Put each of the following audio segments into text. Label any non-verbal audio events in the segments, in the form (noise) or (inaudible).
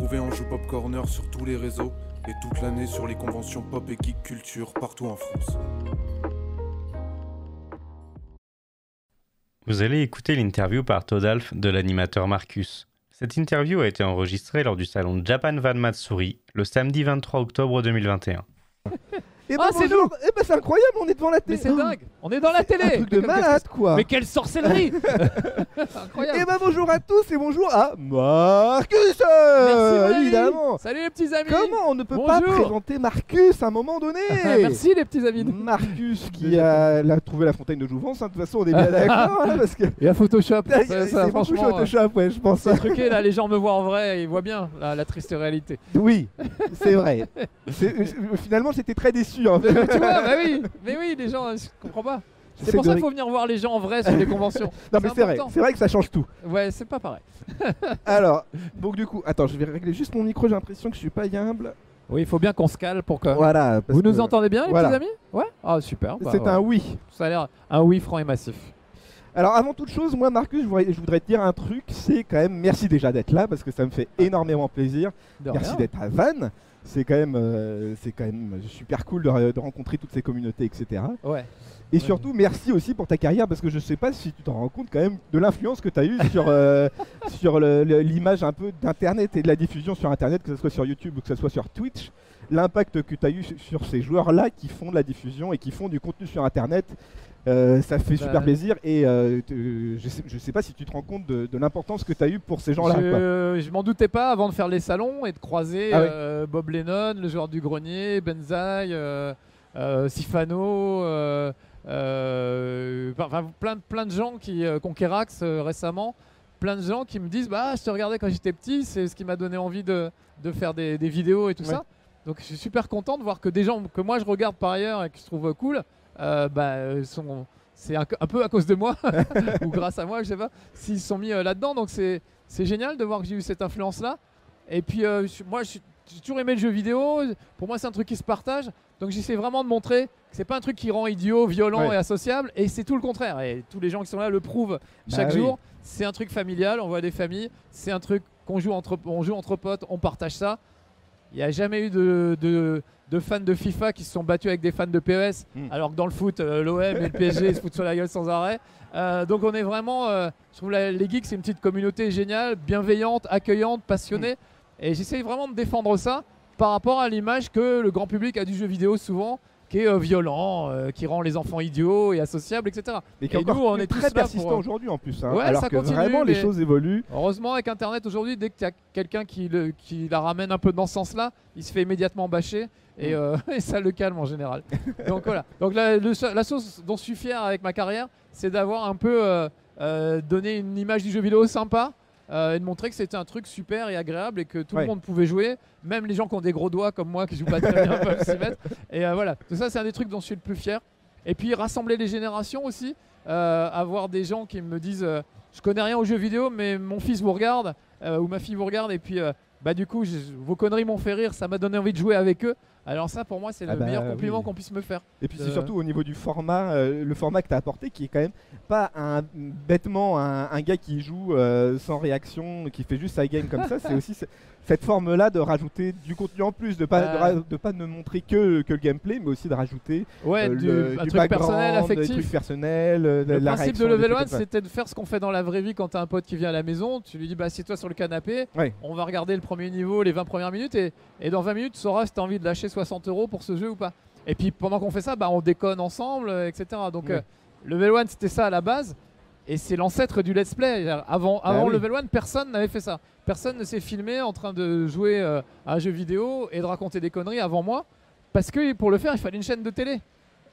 retrouver en Joue Pop Corner sur tous les réseaux et toute l'année sur les conventions pop et geek culture partout en France. Vous allez écouter l'interview par Todalf de l'animateur Marcus. Cette interview a été enregistrée lors du salon Japan Van Matsuri le samedi 23 octobre 2021. Et Ah, c'est bonjour. Eh ben c'est incroyable, on est devant la télé. Mais c'est dingue On est dans la télé Un truc de Mais malade quoi. Mais quelle sorcellerie Et (laughs) Incroyable ben bonjour à tous et bonjour à Marcus euh, Merci, Valérie. Évidemment. Salut les petits amis Comment on ne peut pas Bonjour. présenter Marcus à un moment donné (laughs) Merci les petits amis Marcus qui a, l'a trouvé la fontaine de Jouvence, hein, de toute façon on est bien (laughs) d'accord hein, parce que Il y a Photoshop c'est beaucoup franchement, euh, Photoshop, ouais, je pense. c'est truqué là, les gens me voient en vrai ils voient bien la, la triste réalité. Oui, c'est vrai. Euh, finalement j'étais très déçu. Mais tu vois, bah oui, mais oui, les gens, je comprends pas. C'est pour ça qu'il faut venir voir les gens en vrai sur les (laughs) conventions. Non mais c'est vrai, c'est vrai que ça change tout. Ouais, c'est pas pareil. (laughs) Alors, donc du coup, attends, je vais régler juste mon micro, j'ai l'impression que je suis pas humble. Oui, il faut bien qu'on se cale pour que. Voilà. Vous nous que entendez bien, les voilà. petits amis? Ouais? Ah, super. bah, C'est ouais. un oui. Ça a l'air un oui franc et massif. Alors avant toute chose, moi Marcus, je voudrais, je voudrais te dire un truc, c'est quand même merci déjà d'être là parce que ça me fait énormément plaisir. De merci d'être à Vannes. C'est quand même, euh, c'est quand même super cool de, de rencontrer toutes ces communautés, etc. Ouais. Et surtout, merci aussi pour ta carrière parce que je sais pas si tu t'en rends compte quand même de l'influence que tu as eue sur, euh, (laughs) sur l'image un peu d'Internet et de la diffusion sur Internet, que ce soit sur YouTube ou que ce soit sur Twitch. L'impact que tu as eu su- sur ces joueurs-là qui font de la diffusion et qui font du contenu sur Internet, euh, ça fait Bah, super plaisir. Et euh, je, sais, je sais pas si tu te rends compte de, de l'importance que tu as eu pour ces gens-là. Je, je m'en doutais pas avant de faire les salons et de croiser Ah Bob Lennon, le joueur du grenier, Benzaï, Sifano, euh, enfin, plein, de- plein de gens qui euh, Conquerax euh, récemment, plein de gens qui me disent bah je te regardais quand j'étais petit, c'est ce qui m'a donné envie de, de faire des, des vidéos et tout Ouais. ça. Donc je suis super content de voir que des gens que moi je regarde par ailleurs et qui se trouvent cool, euh, bah, euh, sont c'est un, un peu à cause de moi (laughs) (laughs) ou grâce à moi, je sais pas, s'ils se sont mis là-dedans. Donc c'est c'est génial de voir que j'ai eu cette influence-là. Et puis je- moi, je suis- j'ai toujours aimé le jeu vidéo. Pour moi, c'est un truc qui se partage. Donc j'essaie vraiment de montrer que c'est pas un truc qui rend idiot, violent Ouais. et associable. Et c'est tout le contraire. Et tous les gens qui sont là le prouvent chaque Bah oui. jour. C'est un truc familial. On voit des familles. C'est un truc qu'on joue entre, on joue entre potes. On partage ça. Il n'y a jamais eu de, de, de fans de FIFA qui se sont battus avec des fans de PES, Mm. alors que dans le foot, euh, l'OM et le PSG (laughs) se foutent sur la gueule sans arrêt. Euh, donc on est vraiment, euh, je trouve la- les geeks c'est une petite communauté géniale, bienveillante, accueillante, passionnée, et j'essaye vraiment de défendre ça par rapport à l'image que le grand public a du jeu vidéo souvent, qui est euh, violent, euh, qui rend les enfants idiots et associables, etc. Et qui est Et nous, on est très persistant pour, euh, aujourd'hui en plus. hein, Ouais, alors ça que continue, vraiment les choses évoluent. Heureusement, avec Internet aujourd'hui, dès qu'il y a quelqu'un qui, le- qui la ramène un peu dans ce sens-là, il se fait immédiatement bâcher et, euh, (laughs) et ça le calme en général. (laughs) Donc voilà. Donc la, le- la chose dont je suis fier avec ma carrière, c'est d'avoir un peu euh, euh, donné une image du jeu vidéo sympa. Euh, et de montrer que c'était un truc super et agréable et que tout Ouais. le monde pouvait jouer, même les gens qui ont des gros doigts comme moi qui jouent pas très bien peuvent s'y mettre. (laughs) Et euh, voilà, tout ça c'est un des trucs dont je suis le plus fier. Et puis rassembler les générations aussi, euh, avoir des gens qui me disent je connais rien aux jeux vidéo, mais mon fils vous regarde ou ma fille vous regarde et puis bah du coup je- vos conneries m'ont fait rire, ça m'a donné envie de jouer avec eux. Alors ça pour moi c'est Ah le bah meilleur compliment oui. qu'on puisse me faire. Et puis c'est Euh, surtout au niveau du format, euh, le format que tu as apporté qui est quand même pas un bêtement un, un gars qui joue euh, sans réaction, qui fait juste sa game comme ça, c'est (laughs) aussi ce- cette forme-là de rajouter du contenu en plus, de pas, de, pas ne montrer que, que le gameplay, mais aussi de rajouter Ouais, du, le- un du truc personnel, background, des affectif. trucs personnels, Le la principe de réaction, Level trucs One, comme ça. c'était de faire ce qu'on fait dans la vraie vie quand t'as un pote qui vient à la maison. Tu lui dis, bah, assieds-toi sur le canapé, Ouais. on va regarder le premier niveau, les 20 premières minutes, et, et dans 20 minutes, tu sauras si t'as envie de lâcher 60 euros pour ce jeu ou pas. Et puis pendant qu'on fait ça, bah, on déconne ensemble, etc. Donc Ouais. euh, Level One, c'était ça à la base. Et c'est l'ancêtre du let's play. Avant, avant Bah oui. Level One, personne n'avait fait ça. Personne ne s'est filmé en train de jouer euh, à un jeu vidéo et de raconter des conneries avant moi. Parce que pour le faire, il fallait une chaîne de télé.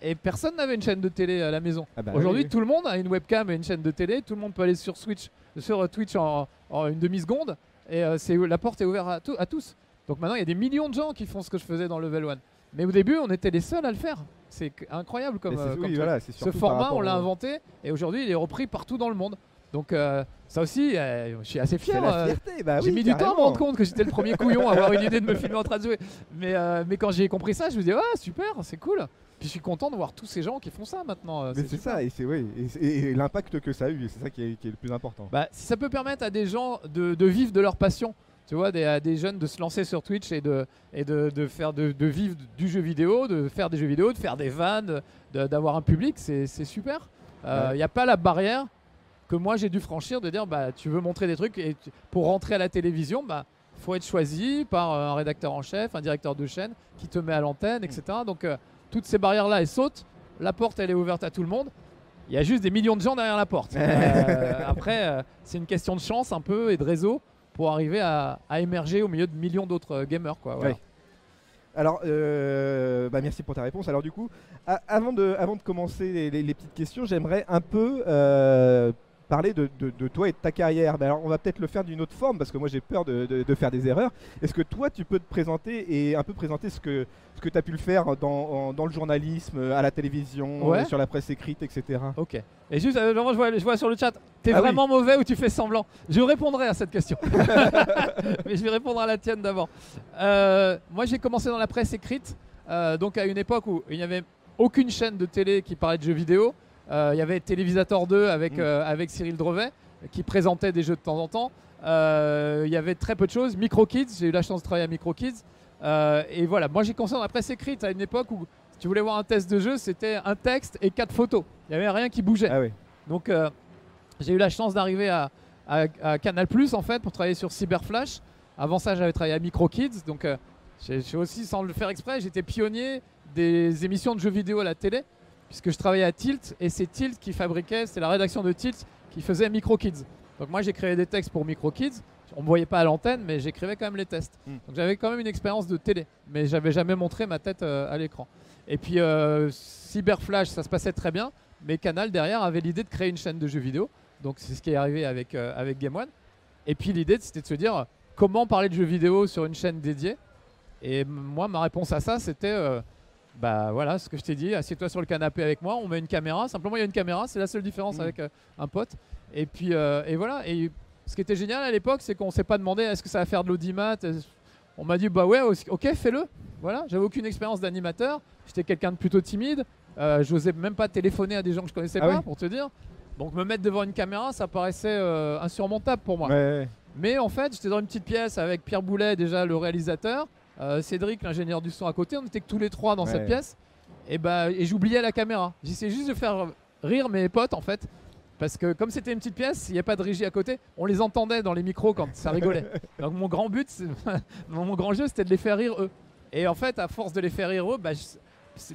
Et personne n'avait une chaîne de télé à la maison. Ah bah Aujourd'hui, oui. tout le monde a une webcam et une chaîne de télé. Tout le monde peut aller sur Switch, sur euh, Twitch en, en une demi-seconde. Et euh, la porte est ouverte à, tout- à tous. Donc maintenant, il y a des millions de gens qui font ce que je faisais dans Level 1. Mais au début, on était les seuls à le faire. C'est incroyable comme, euh, comme oui, truc. voilà, c'est Ce format, on l'a au- inventé et aujourd'hui, il est repris partout dans le monde. Donc euh, ça aussi, euh, je suis assez fier. euh, bah j'ai oui, mis du temps à me rendre compte que j'étais le premier couillon à avoir une (laughs) idée de me filmer en train de jouer. Mais, mais quand j'ai compris ça, je me dis, ah super, c'est cool. Puis je suis content de voir tous ces gens qui font ça maintenant. Mais c'est ça, et c'est oui, et, l'impact que ça a eu, c'est ça qui est, qui est le plus important. Bah, si ça peut permettre à des gens de, de vivre de leur passion, tu vois, des, à des jeunes de se lancer sur Twitch et de, et de, de faire de, de vivre du jeu vidéo, de faire des jeux vidéo, de faire des vannes, d'avoir un public, c'est super. Il Ouais. n'y a pas la barrière que moi j'ai dû franchir de dire bah tu veux montrer des trucs et tu- pour rentrer à la télévision bah faut être choisi par euh, un rédacteur en chef, un directeur de chaîne qui te met à l'antenne, etc. Donc euh, toutes ces barrières là elles sautent, la porte elle est ouverte à tout le monde. Il y a juste des millions de gens derrière la porte. (laughs) Euh, après euh, c'est une question de chance un peu et de réseau pour arriver à, émerger au milieu de millions d'autres euh, gamers quoi. Alors, euh, bah, merci pour ta réponse. Alors du coup, avant, de, commencer les petites questions, j'aimerais un peu euh, parler de, de- de toi et de ta carrière. Mais alors, on va peut-être le faire d'une autre forme parce que moi j'ai peur de, faire des erreurs. Est-ce que toi, tu peux te présenter et un peu présenter ce que, ce que tu as pu le faire dans, en- dans le journalisme, à la télévision, Ouais. euh, sur la presse écrite, etc. Ok. Et juste, euh, je vois, je vois sur le chat, t'es Ah oui. vraiment mauvais ou tu fais semblant? Je répondrai à cette question. (laughs) Mais je vais répondre à la tienne d'abord. Euh, moi, j'ai commencé dans la presse écrite, euh, donc à une époque où il n'y avait aucune chaîne de télé qui parlait de jeux vidéo. Euh, il y avait Télévisateur 2 avec, Mm. euh, avec Cyril Drevet qui présentait des jeux de temps en temps. Euh, il y avait très peu de choses. Micro Kids, j'ai eu la chance de travailler à Micro Kids. Et voilà, moi j'ai dans la presse écrite à une époque où si tu voulais voir un test de jeu, c'était un texte et quatre photos. Il n'y avait rien qui bougeait. Ah. Donc euh, j'ai eu la chance d'arriver à, à- à Canal Plus en fait pour travailler sur Cyberflash. Avant ça, j'avais travaillé à Micro Kids. Donc euh, j'ai j'ai aussi, sans le faire exprès, j'étais pionnier des émissions de jeux vidéo à la télé puisque je travaillais à Tilt et c'est Tilt qui fabriquait, c'est la rédaction de Tilt qui faisait Micro Kids. Donc moi j'ai créé des textes pour Micro Kids. On me voyait pas à l'antenne, mais j'écrivais quand même les tests. Mm. Donc j'avais quand même une expérience de télé, mais j'avais jamais montré ma tête euh, à l'écran. Et puis euh, Cyberflash, ça se passait très bien, mais Canal derrière avait l'idée de créer une chaîne de jeux vidéo. Donc c'est ce qui est arrivé avec, euh, avec Game One. Et puis l'idée c'était de se dire comment parler de jeux vidéo sur une chaîne dédiée? Et moi ma réponse à ça c'était bah voilà ce que je t'ai dit, assieds-toi sur le canapé avec moi, on met une caméra. Simplement il y a une caméra, c'est la seule différence Mm. avec euh, un pote. Et puis euh, et voilà. Et ce qui était génial à l'époque, c'est qu'on s'est pas demandé est-ce que ça va faire de l'audimat? On m'a dit bah ouais, ok, fais-le. Voilà, j'avais aucune expérience d'animateur. J'étais quelqu'un de plutôt timide. Euh, J'osais même pas téléphoner à des gens que je connaissais Ah pas, oui. pour te dire. Donc me mettre devant une caméra, ça paraissait euh, insurmontable pour moi. Ouais, ouais. Mais en fait, j'étais dans une petite pièce avec Pierre Boulet, déjà le réalisateur, euh, Cédric, l'ingénieur du son à côté. On était que tous les trois dans Ouais. cette pièce. Et, bah, et j'oubliais la caméra. J'essayais juste de faire rire mes potes en fait. Parce que comme c'était une petite pièce, il n'y a pas de régie à côté, on les entendait dans les micros quand ça rigolait. (laughs) Donc mon grand but, (laughs) mon grand jeu, c'était de les faire rire eux. Et en fait, à force de les faire rire eux, bah,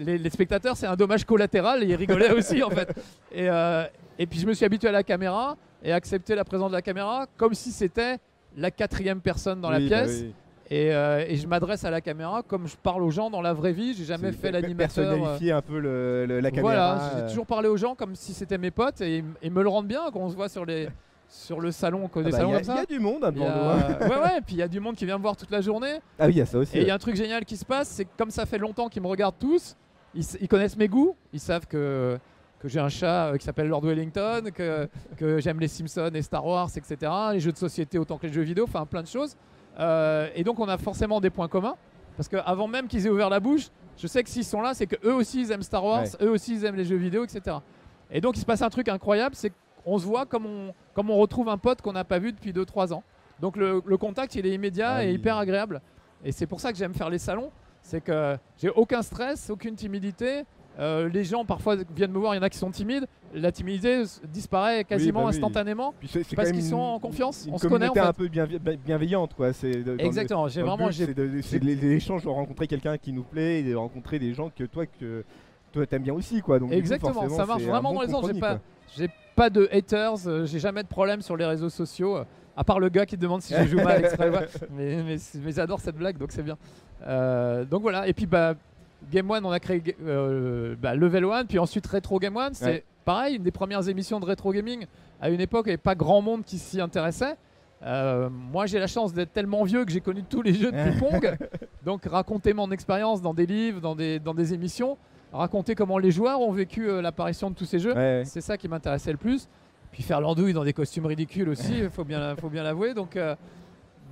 les, les spectateurs, c'est un dommage collatéral et ils rigolaient aussi en fait. Et, euh, et puis je me suis habitué à la caméra et accepter la présence de la caméra comme si c'était la quatrième personne dans Oui, la bah pièce. oui. Et, euh, et je m'adresse à la caméra comme je parle aux gens dans la vraie vie. J'ai jamais fait l'animateur. euh, Personnalifier un peu le- le- la caméra. voilà, j'ai euh. toujours parlé aux gens comme si c'était mes potes et ils me le rendent bien quand on se voit sur les (laughs) sur le salon, Ah des bah, salons Il y a- comme ça. il y a du monde hein, Il y devant nous, hein. a- ouais ouais, et puis il y a du monde qui vient me voir toute la journée. Ah oui, il y a ça aussi. Et il y a un truc génial qui se passe, c'est que comme ça fait longtemps qu'ils me regardent tous, ils, connaissent mes goûts, ils savent que, que j'ai un chat euh, qui s'appelle Lord Wellington, que, que j'aime les Simpsons et Star Wars, etc. Les jeux de société autant que les jeux vidéo, enfin plein de choses. Euh, et donc on a forcément des points communs, parce qu'avant même qu'ils aient ouvert la bouche, je sais que s'ils sont là, c'est que eux aussi ils aiment Star Wars, eux aussi ils aiment les jeux vidéo, etc. Et donc il se passe un truc incroyable, c'est qu'on se voit comme on, comme on retrouve un pote qu'on n'a pas vu depuis 2-3 ans. Donc le, le contact il est immédiat Ah et oui. hyper agréable. Et c'est pour ça que j'aime faire les salons, c'est que j'ai aucun stress, aucune timidité. Euh, les gens parfois viennent me voir, il y en a qui sont timides. La timidité disparaît quasiment bah oui. instantanément. C'est parce qu'ils sont en confiance, une on se connaît, en fait. un peu bienve- bienveillante quoi. C'est Exactement, j'ai vraiment c'est l'échange de rencontrer quelqu'un qui nous plaît et de rencontrer des gens que toi que toi t'aimes bien aussi quoi. Donc du coup, Exactement, ça marche vraiment bon dans les autres. J'ai pas, j'ai pas de haters, euh, j'ai jamais de problème sur les réseaux sociaux, euh, à part le gars qui demande si je joue mal (laughs) mais, mais, mais j'adore cette blague, donc c'est bien. Euh, donc voilà, et puis bah, Game One, on a créé euh, bah, Level One, puis ensuite Retro Game One. C'est Ouais. Pareil, une des premières émissions de rétro gaming. À une époque, il n'y avait pas grand monde qui s'y intéressait. Euh, moi, j'ai la chance d'être tellement vieux que j'ai connu tous les jeux depuis (laughs) Pong. Donc, raconter mon expérience dans des livres, dans des, dans des émissions, raconter comment les joueurs ont vécu euh, l'apparition de tous ces jeux. Ouais, ouais. C'est ça qui m'intéressait le plus. Puis faire l'andouille dans des costumes ridicules aussi, il faut bien, faut bien l'avouer. Donc, euh,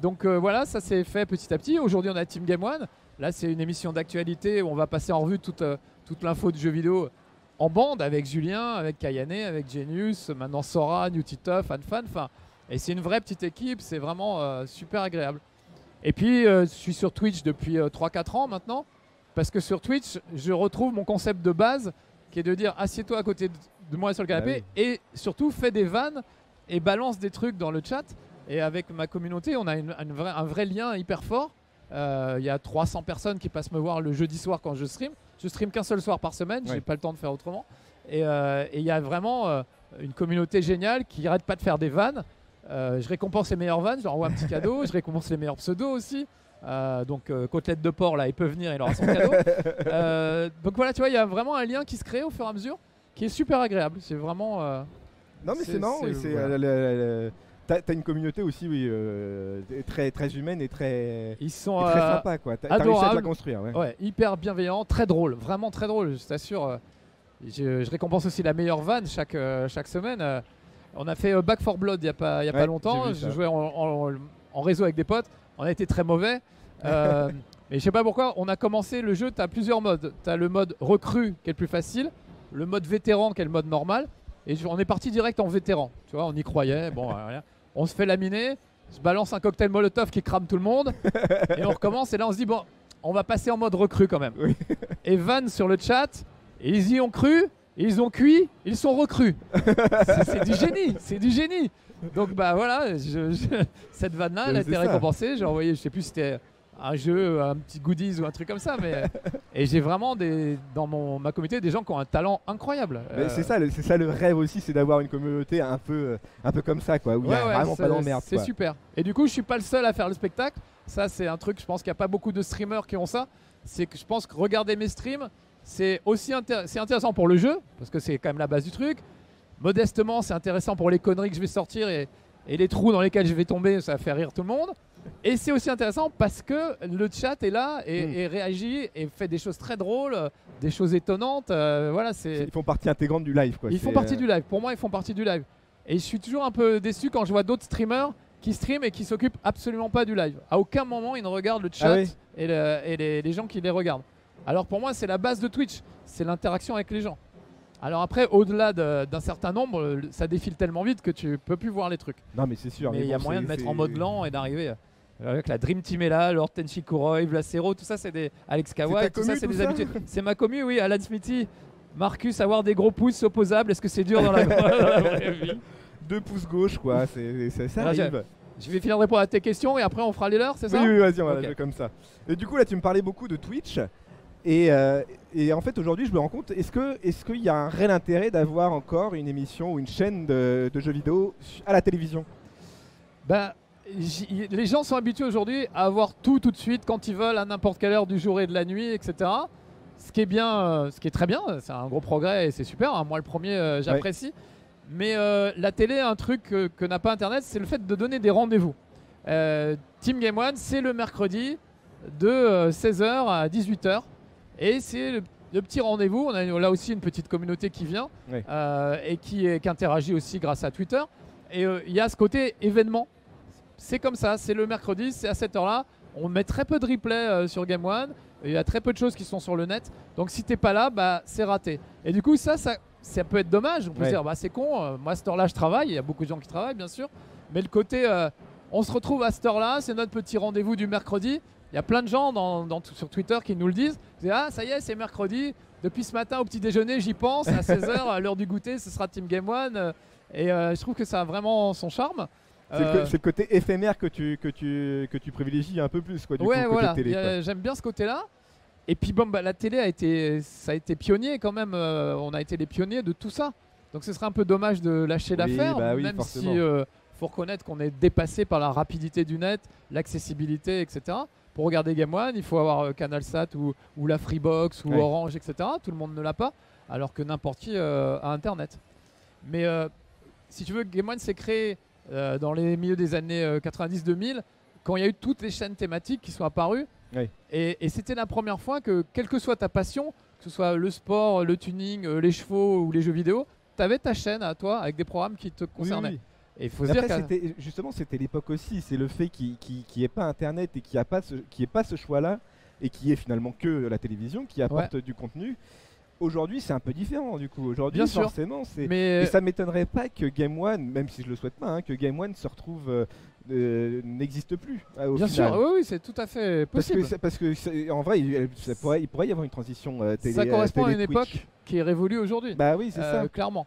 donc voilà, ça s'est fait petit à petit. Aujourd'hui, on a Team Game One. Là, c'est une émission d'actualité où on va passer en revue toute, toute l'info du jeu vidéo en bande avec Julien, avec Kayane, avec Genius, maintenant Sora, New Titoff, AnFan. Enfin, Et c'est une vraie petite équipe, c'est vraiment euh, super agréable. Et puis, euh, je suis sur Twitch depuis 3-4 ans maintenant, parce que sur Twitch, je retrouve mon concept de base, qui est de dire assieds-toi à côté de moi sur le canapé, Ah et surtout fais des vannes et balance des trucs dans le chat. Et avec ma communauté, on a une- une vraie- un vrai lien hyper fort. Euh, Il y a 300 personnes qui passent me voir le jeudi soir quand je stream. Je stream qu'un seul soir par semaine, j'ai Ouais. pas le temps de faire autrement. Et euh, il y a vraiment euh, une communauté géniale qui arrête pas de faire des vannes. Euh, je récompense les meilleures vannes, je leur envoie un petit cadeau. (laughs) je récompense les meilleurs pseudos aussi. Euh, donc euh, côtelette de porc là, il peut venir, il aura son cadeau. (laughs) Donc voilà, tu vois, il y a vraiment un lien qui se crée au fur et à mesure, qui est super agréable. C'est vraiment. Non, mais C'est- voilà. T'as t'as une communauté aussi, oui, euh, très, très humaine et très, ils et sont très euh, sympa, quoi. T'as réussi à te la construire, ouais. ouais, hyper bienveillants, très drôles, vraiment très drôles, je t'assure. euh, Je, je récompense aussi la meilleure vanne chaque, euh, chaque semaine. On a fait Back for Blood il n'y a, pas, y a Ouais, pas longtemps. j'ai vu Je jouais en, en- en réseau avec des potes. On a été très mauvais. (laughs) Euh, mais je sais pas pourquoi. On a commencé le jeu. Tu as plusieurs modes. Tu as le mode recrue qui est le plus facile. Le mode vétéran qui est le mode normal. Et on est parti direct en vétéran. Tu vois, on y croyait. Bon, (laughs) rien. On se fait laminer. Se balance un cocktail Molotov qui crame tout le monde. (laughs) et on recommence. Et là, on se dit, bon, on va passer en mode recrue quand même. Oui. Et Van sur le chat. Ils y ont cru. Ils ont cuit. Ils sont recrues. C'est- du génie. C'est du génie. Donc, bah voilà. je- je- cette vanne-là, elle a été récompensée. J'ai envoyé, je sais plus si c'était un jeu, un petit goodies ou un truc comme ça. Mais (laughs) et j'ai vraiment des, dans mon, ma communauté des gens qui ont un talent incroyable. Euh, c'est ça, c'est ça le rêve aussi, c'est d'avoir une communauté un peu, euh, un peu comme ça, quoi, où il a Ouais, ouais, vraiment c'est- pas d'emmerde. C'est super. Et du coup, je suis pas le seul à faire le spectacle. Ça, c'est un truc, je pense qu'il n'y a pas beaucoup de streamers qui ont ça. C'est que je pense que regarder mes streams, c'est aussi intér- intéressant pour le jeu, parce que c'est quand même la base du truc. Modestement, c'est intéressant pour les conneries que je vais sortir et, et les trous dans lesquels je vais tomber, ça fait rire tout le monde. Et c'est aussi intéressant parce que le chat est là et, Mm. et réagit et fait des choses très drôles, des choses étonnantes. euh, voilà, c'est. Ils font partie intégrante du live, quoi. Ils font partie euh, du live. Pour moi, ils font partie du live. Et je suis toujours un peu déçu quand je vois d'autres streamers qui streament et qui s'occupent absolument pas du live. À aucun moment, ils ne regardent le chat Ah oui et, le- et les, les gens qui les regardent. Alors pour moi, c'est la base de Twitch. C'est l'interaction avec les gens. Alors après, au-delà de- d'un certain nombre, ça défile tellement vite que tu peux plus voir les trucs. Non, mais c'est sûr. Mais il y a bon, moyen de mettre en mode lent et d'arriver. Avec la Dream Team est là, Lord Tenchi Kuroi, Vlacero, tout ça c'est des Alex Kawai, tout ça c'est des habitudes. (laughs) C'est ma commu, oui, Alan Smithy. Marcus, avoir des gros pouces opposables, est-ce que c'est dur dans la, (laughs) dans la vraie vie Deux pouces gauche, quoi. C'est, c'est- ça arrive. Je vais finir de répondre à tes questions et après on fera les leurs, c'est Oui, ça? Oui, vas-y, on va Ok. jouer comme ça. Et du coup, là, tu me parlais beaucoup de Twitch. Et, euh, et en fait, aujourd'hui, je me rends compte, est-ce que est-ce qu'il y a un réel intérêt d'avoir encore une émission ou une chaîne de, de jeux vidéo à la télévision? Ben, les gens sont habitués aujourd'hui à avoir tout tout de suite quand ils veulent à n'importe quelle heure du jour et de la nuit, etc. Ce qui est bien, euh, ce qui est très bien, c'est un gros progrès et c'est super. hein. Moi, le premier, euh, j'apprécie. Mais euh, la télé, un truc que, que n'a pas Internet, c'est le fait de donner des rendez-vous. Euh, Team Game One, c'est le mercredi de 16h à 18h. Et c'est le, le petit rendez-vous. On a là aussi une petite communauté qui vient Oui. euh, et qui, qui interagit aussi grâce à Twitter. Et il y a ce côté événement. C'est comme ça, c'est le mercredi, c'est à cette heure-là. On met très peu de replay euh, sur Game One. Il y a très peu de choses qui sont sur le net. Donc si t'es pas là, bah, c'est raté. Et du coup, ça, ça, ça peut être dommage. On peut Ouais. se dire, bah, c'est con, euh, moi à cette heure-là, je travaille. Il y a beaucoup de gens qui travaillent, bien sûr. Mais le côté, euh, on se retrouve à cette heure-là, c'est notre petit rendez-vous du mercredi. Il y a plein de gens dans, dans- sur Twitter qui nous le disent. Ah, ça y est, c'est mercredi. Depuis ce matin au petit déjeuner, j'y pense. À 16h, (laughs) à l'heure du goûter, ce sera Team Game One. Et euh, je trouve que ça a vraiment son charme. C'est le, Euh, c'est le côté éphémère que tu, que, tu, que tu privilégies un peu plus, quoi, du ouais, coup, voilà. J'aime bien ce côté-là. Et puis, bon, bah, la télé a été, ça a été pionnier quand même. euh, on a été les pionniers de tout ça. Donc, ce serait un peu dommage de lâcher Oui, l'affaire, bah oui, même forcément. si euh, faut reconnaître qu'on est dépassé par la rapidité du net, l'accessibilité, etc. Pour regarder Game One, il faut avoir CanalSat ou, ou la Freebox ou Ouais. Orange, etc. Tout le monde ne l'a pas, alors que n'importe qui a Internet. Mais si tu veux, Game One s'est créé euh, dans les milieux des années euh, 90-2000, quand il y a eu toutes les chaînes thématiques qui sont apparues. Oui. Et, et c'était la première fois que, quelle que soit ta passion, que ce soit le sport, le tuning, euh, les chevaux ou les jeux vidéo, tu avais ta chaîne à toi avec des programmes qui te Oui, concernaient. oui. Et il faut se dire Après, justement, c'était l'époque aussi. C'est le fait qu'il n'y ait pas Internet et qu'il n'y ait pas ce, choix-là et qui est finalement que la télévision qui apporte du contenu. Aujourd'hui, c'est un peu différent du coup. Aujourd'hui, forcément, c'est. Mais Et ça m'étonnerait pas que Game One, même si je le souhaite pas, hein, que Game One se retrouve euh, euh, n'existe plus euh, au bien final. sûr, oui, oui, c'est tout à fait Parce que, possible. parce que en vrai, il, ça pourrait, il pourrait y avoir une transition euh, télé. ça correspond euh, à une Twitch. époque qui est révolue aujourd'hui. Bah oui, c'est Euh, ça. clairement.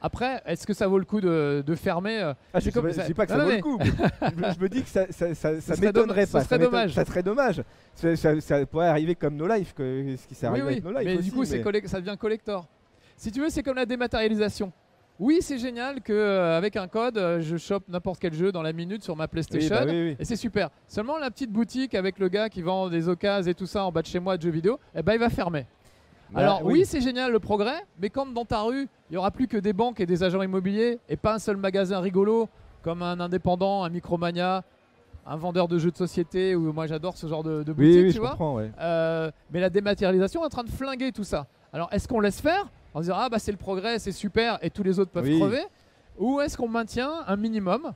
Après, est-ce que ça vaut le coup de, de fermer euh, Ah, je, je dis pas que Non, ça vaut mais- le coup. je, me- je me dis que ça, ça, ça, (laughs) ça m'étonnerait pas. ça serait dommage. Ça serait dommage. Ça, ça- ça pourrait arriver comme No Life, que, ce qui s'est Oui, arrivé oui, avec No Life. mais aussi, du coup, mais- ça devient collector. Si tu veux, c'est comme la dématérialisation. Oui, c'est génial que euh, avec un code, euh, je chope n'importe quel jeu dans la minute sur ma Oui, PlayStation. bah oui, oui. Et c'est super. Seulement la petite boutique avec le gars qui vend des occasions et tout ça en bas de chez moi de jeux vidéo, eh ben il va fermer. Bah, Alors oui, c'est génial le progrès, mais quand dans ta rue, il y aura plus que des banques et des agents immobiliers et pas un seul magasin rigolo comme un indépendant, un Micromania, un vendeur de jeux de société ou moi j'adore ce genre de, boutique, oui, tu vois. ouais. Euh, mais la dématérialisation est en train de flinguer tout ça. Alors est-ce qu'on laisse faire en disant ah bah c'est le progrès, c'est super et tous les autres peuvent Oui. crever? Ou est-ce qu'on maintient un minimum?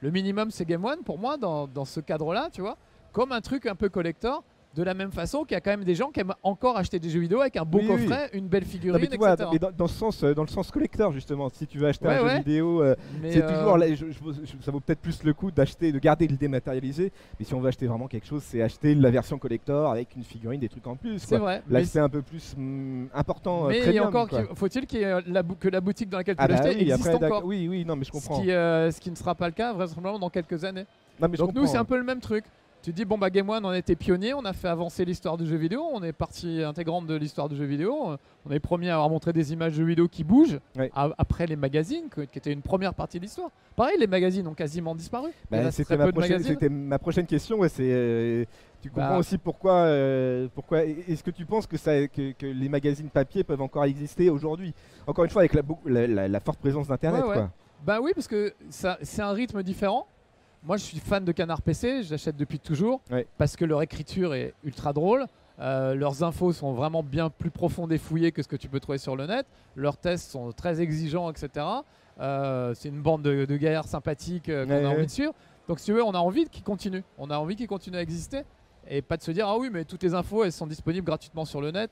Le minimum c'est Game One pour moi dans, dans ce cadre-là, tu vois, comme un truc un peu collector. De la même façon qu'il y a quand même des gens qui aiment encore acheter des jeux vidéo avec un beau Oui, oui. coffret, une belle Non, figurine, mais tu vois, etc. mais dans, dans ce sens, euh, dans le sens collector justement, si tu veux acheter Ouais, un jeu vidéo, euh, c'est euh, toujours, là, je- je- je- ça vaut peut-être plus le coup d'acheter, de garder le dématérialisé. Mais si on veut acheter vraiment quelque chose, c'est acheter la version collector avec une figurine, des trucs en plus. C'est vrai. mais L'aspect un peu plus hum, important. euh, mais il y a premium, encore, faut-il que la boutique dans laquelle tu Ah l'as bah acheté oui, existe après, encore. oui, oui, non, mais je Ce comprends. qui, euh, ce qui ne sera pas le cas vraisemblablement dans quelques années. Non, mais je Donc nous, c'est un peu le même truc. Tu dis, bon, bah Game One, on a été pionnier, on a fait avancer l'histoire du jeu vidéo, on est partie intégrante de l'histoire du jeu vidéo. On est les premiers à avoir montré des images de jeux vidéo qui bougent Ouais. après les magazines, qui étaient une première partie de l'histoire. Pareil, les magazines ont quasiment disparu. Bah, c'était ma prochaine, ma question. ouais, c'est, euh, tu comprends Bah. aussi pourquoi, euh, pourquoi. Est-ce que tu penses que, ça, que, que les magazines papier peuvent encore exister aujourd'hui? Encore une fois, avec la, beaucoup- la, la- la forte présence d'Internet, Ouais. Bah oui, parce que c'est un rythme différent. Moi, je suis fan de Canard PC, je l'achète depuis toujours, Ouais. parce que leur écriture est ultra drôle. Euh, leurs infos sont vraiment bien plus profondes et fouillées que ce que tu peux trouver sur le net. Leurs tests sont très exigeants, etc. Euh, c'est une bande de, de gaillards sympathiques euh, qu'on Ouais, a ouais. envie de suivre. Donc, si tu veux, on a envie qu'ils continuent. On a envie qu'ils continuent à exister. Et pas de se dire, ah oui, mais toutes les infos, elles sont disponibles gratuitement sur le net.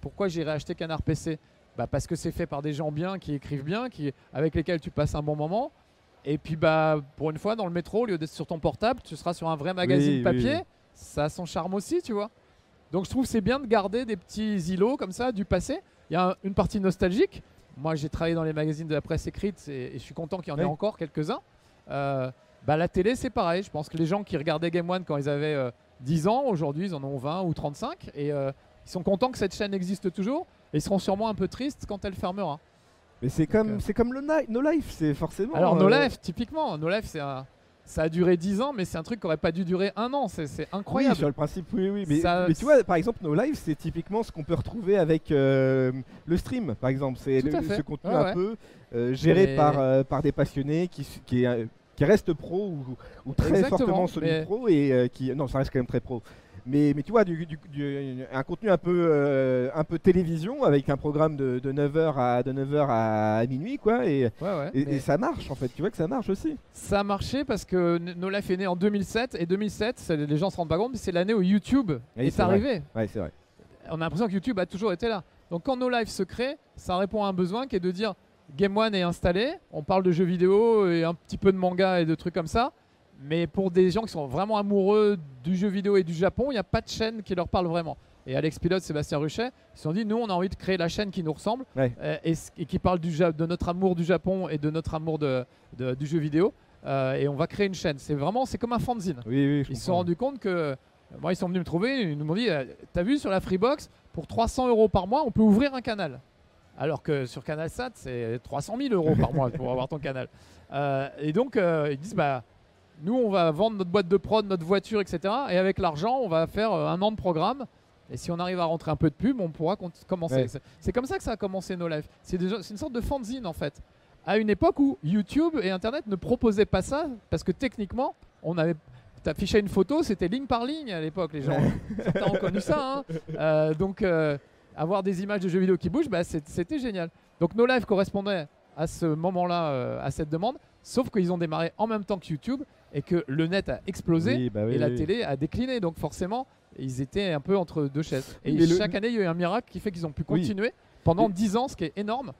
Pourquoi j'irai acheter Canard PC bah parce que c'est fait par des gens bien, qui écrivent bien, qui, avec lesquels tu passes un bon moment. Et puis bah pour une fois dans le métro, au lieu d'être sur ton portable, tu seras sur un vrai magazine oui, papier. oui. Ça a son charme aussi, tu vois. Donc je trouve c'est bien de garder des petits îlots comme ça du passé. Il y a un- une partie nostalgique. Moi j'ai travaillé dans les magazines de la presse écrite et, et je suis content qu'il y en ait encore quelques-uns. Euh, bah, la télé c'est pareil. Je pense que les gens qui regardaient Game One quand ils avaient euh, 10 ans, aujourd'hui ils en ont 20 ou 35 et euh, ils sont contents que cette chaîne existe toujours. Et ils seront sûrement un peu tristes quand elle fermera. Mais c'est euh, comme, c'est comme le No Life, c'est forcément. Alors, euh, No Life, typiquement, No Life, c'est un- ça a duré 10 ans, mais c'est un truc qui aurait pas dû durer un an. C'est c'est Oui, incroyable. sur le principe, oui, oui. Mais, Ça- mais tu vois, par exemple, No Life, c'est typiquement ce qu'on peut retrouver avec euh, le stream, par exemple. C'est ce contenu Ouais, un peu euh, géré Mais- par, euh, par des passionnés qui, qui, euh, qui restent pro ou, ou très Exactement, fortement mais- semi-pro et euh, qui. Non, ça reste quand même très pro. Mais, mais tu vois, du, du- du- un contenu un peu, euh, un peu télévision avec un programme de, de 9h, à, de 9h à, minuit, quoi. Et, Ouais, ouais, et, mais et ça marche, en fait. Tu vois que ça marche aussi. ça a marché parce que No Life est né en 2007 et 2007, c'est- les gens se rendent pas compte, mais c'est l'année où YouTube Oui, est, vrai. arrivé. Ouais, c'est vrai. On a l'impression que YouTube a toujours été là. Donc quand No Life se crée, ça répond à un besoin qui est de dire Game One est installé, on parle de jeux vidéo et un petit peu de manga et de trucs comme ça. Mais pour des gens qui sont vraiment amoureux du jeu vidéo et du Japon, il n'y a pas de chaîne qui leur parle vraiment. Et Alex Pilote, Sébastien Ruchet, ils se sont dit, nous, on a envie de créer la chaîne qui nous ressemble Ouais. euh, et, qui parle du, de notre amour du Japon et de notre amour de, de- du jeu vidéo. Euh, et on va créer une chaîne. C'est vraiment, c'est comme un fanzine. Oui, oui, je Ils se sont rendus compte que. euh, Moi, ils sont venus me trouver, ils nous m'ont dit T'as vu sur la Freebox, pour 300 euros par mois, on peut ouvrir un canal. Alors que sur CanalSat, c'est 300 000 euros par mois pour avoir ton canal. (laughs) Euh, et donc, ils disent Bah, nous, on va vendre notre boîte de prod, notre voiture, etc. Et avec l'argent, on va faire euh, un an de programme. Et si on arrive à rentrer un peu de pub, on pourra commencer. Ouais. C'est- comme ça que ça a commencé No Life. C'est une sorte de fanzine en fait. À une époque où YouTube et Internet ne proposaient pas ça, parce que techniquement, on avait T'affichais une photo, c'était ligne par ligne à l'époque, les gens. Certains ont connu ça. hein. Euh, donc, euh, avoir des images de jeux vidéo qui bougent, bah, c'était génial. Donc, No Life correspondait à ce moment-là, euh, à cette demande. Sauf qu'ils ont démarré en même temps que YouTube et que le net a explosé Oui, bah oui, et la oui. télé a décliné. Donc forcément, ils étaient un peu entre deux chaises. Et Mais le- chaque année, il y a eu un miracle qui fait qu'ils ont pu continuer pendant Mais- 10 ans, ce qui est énorme.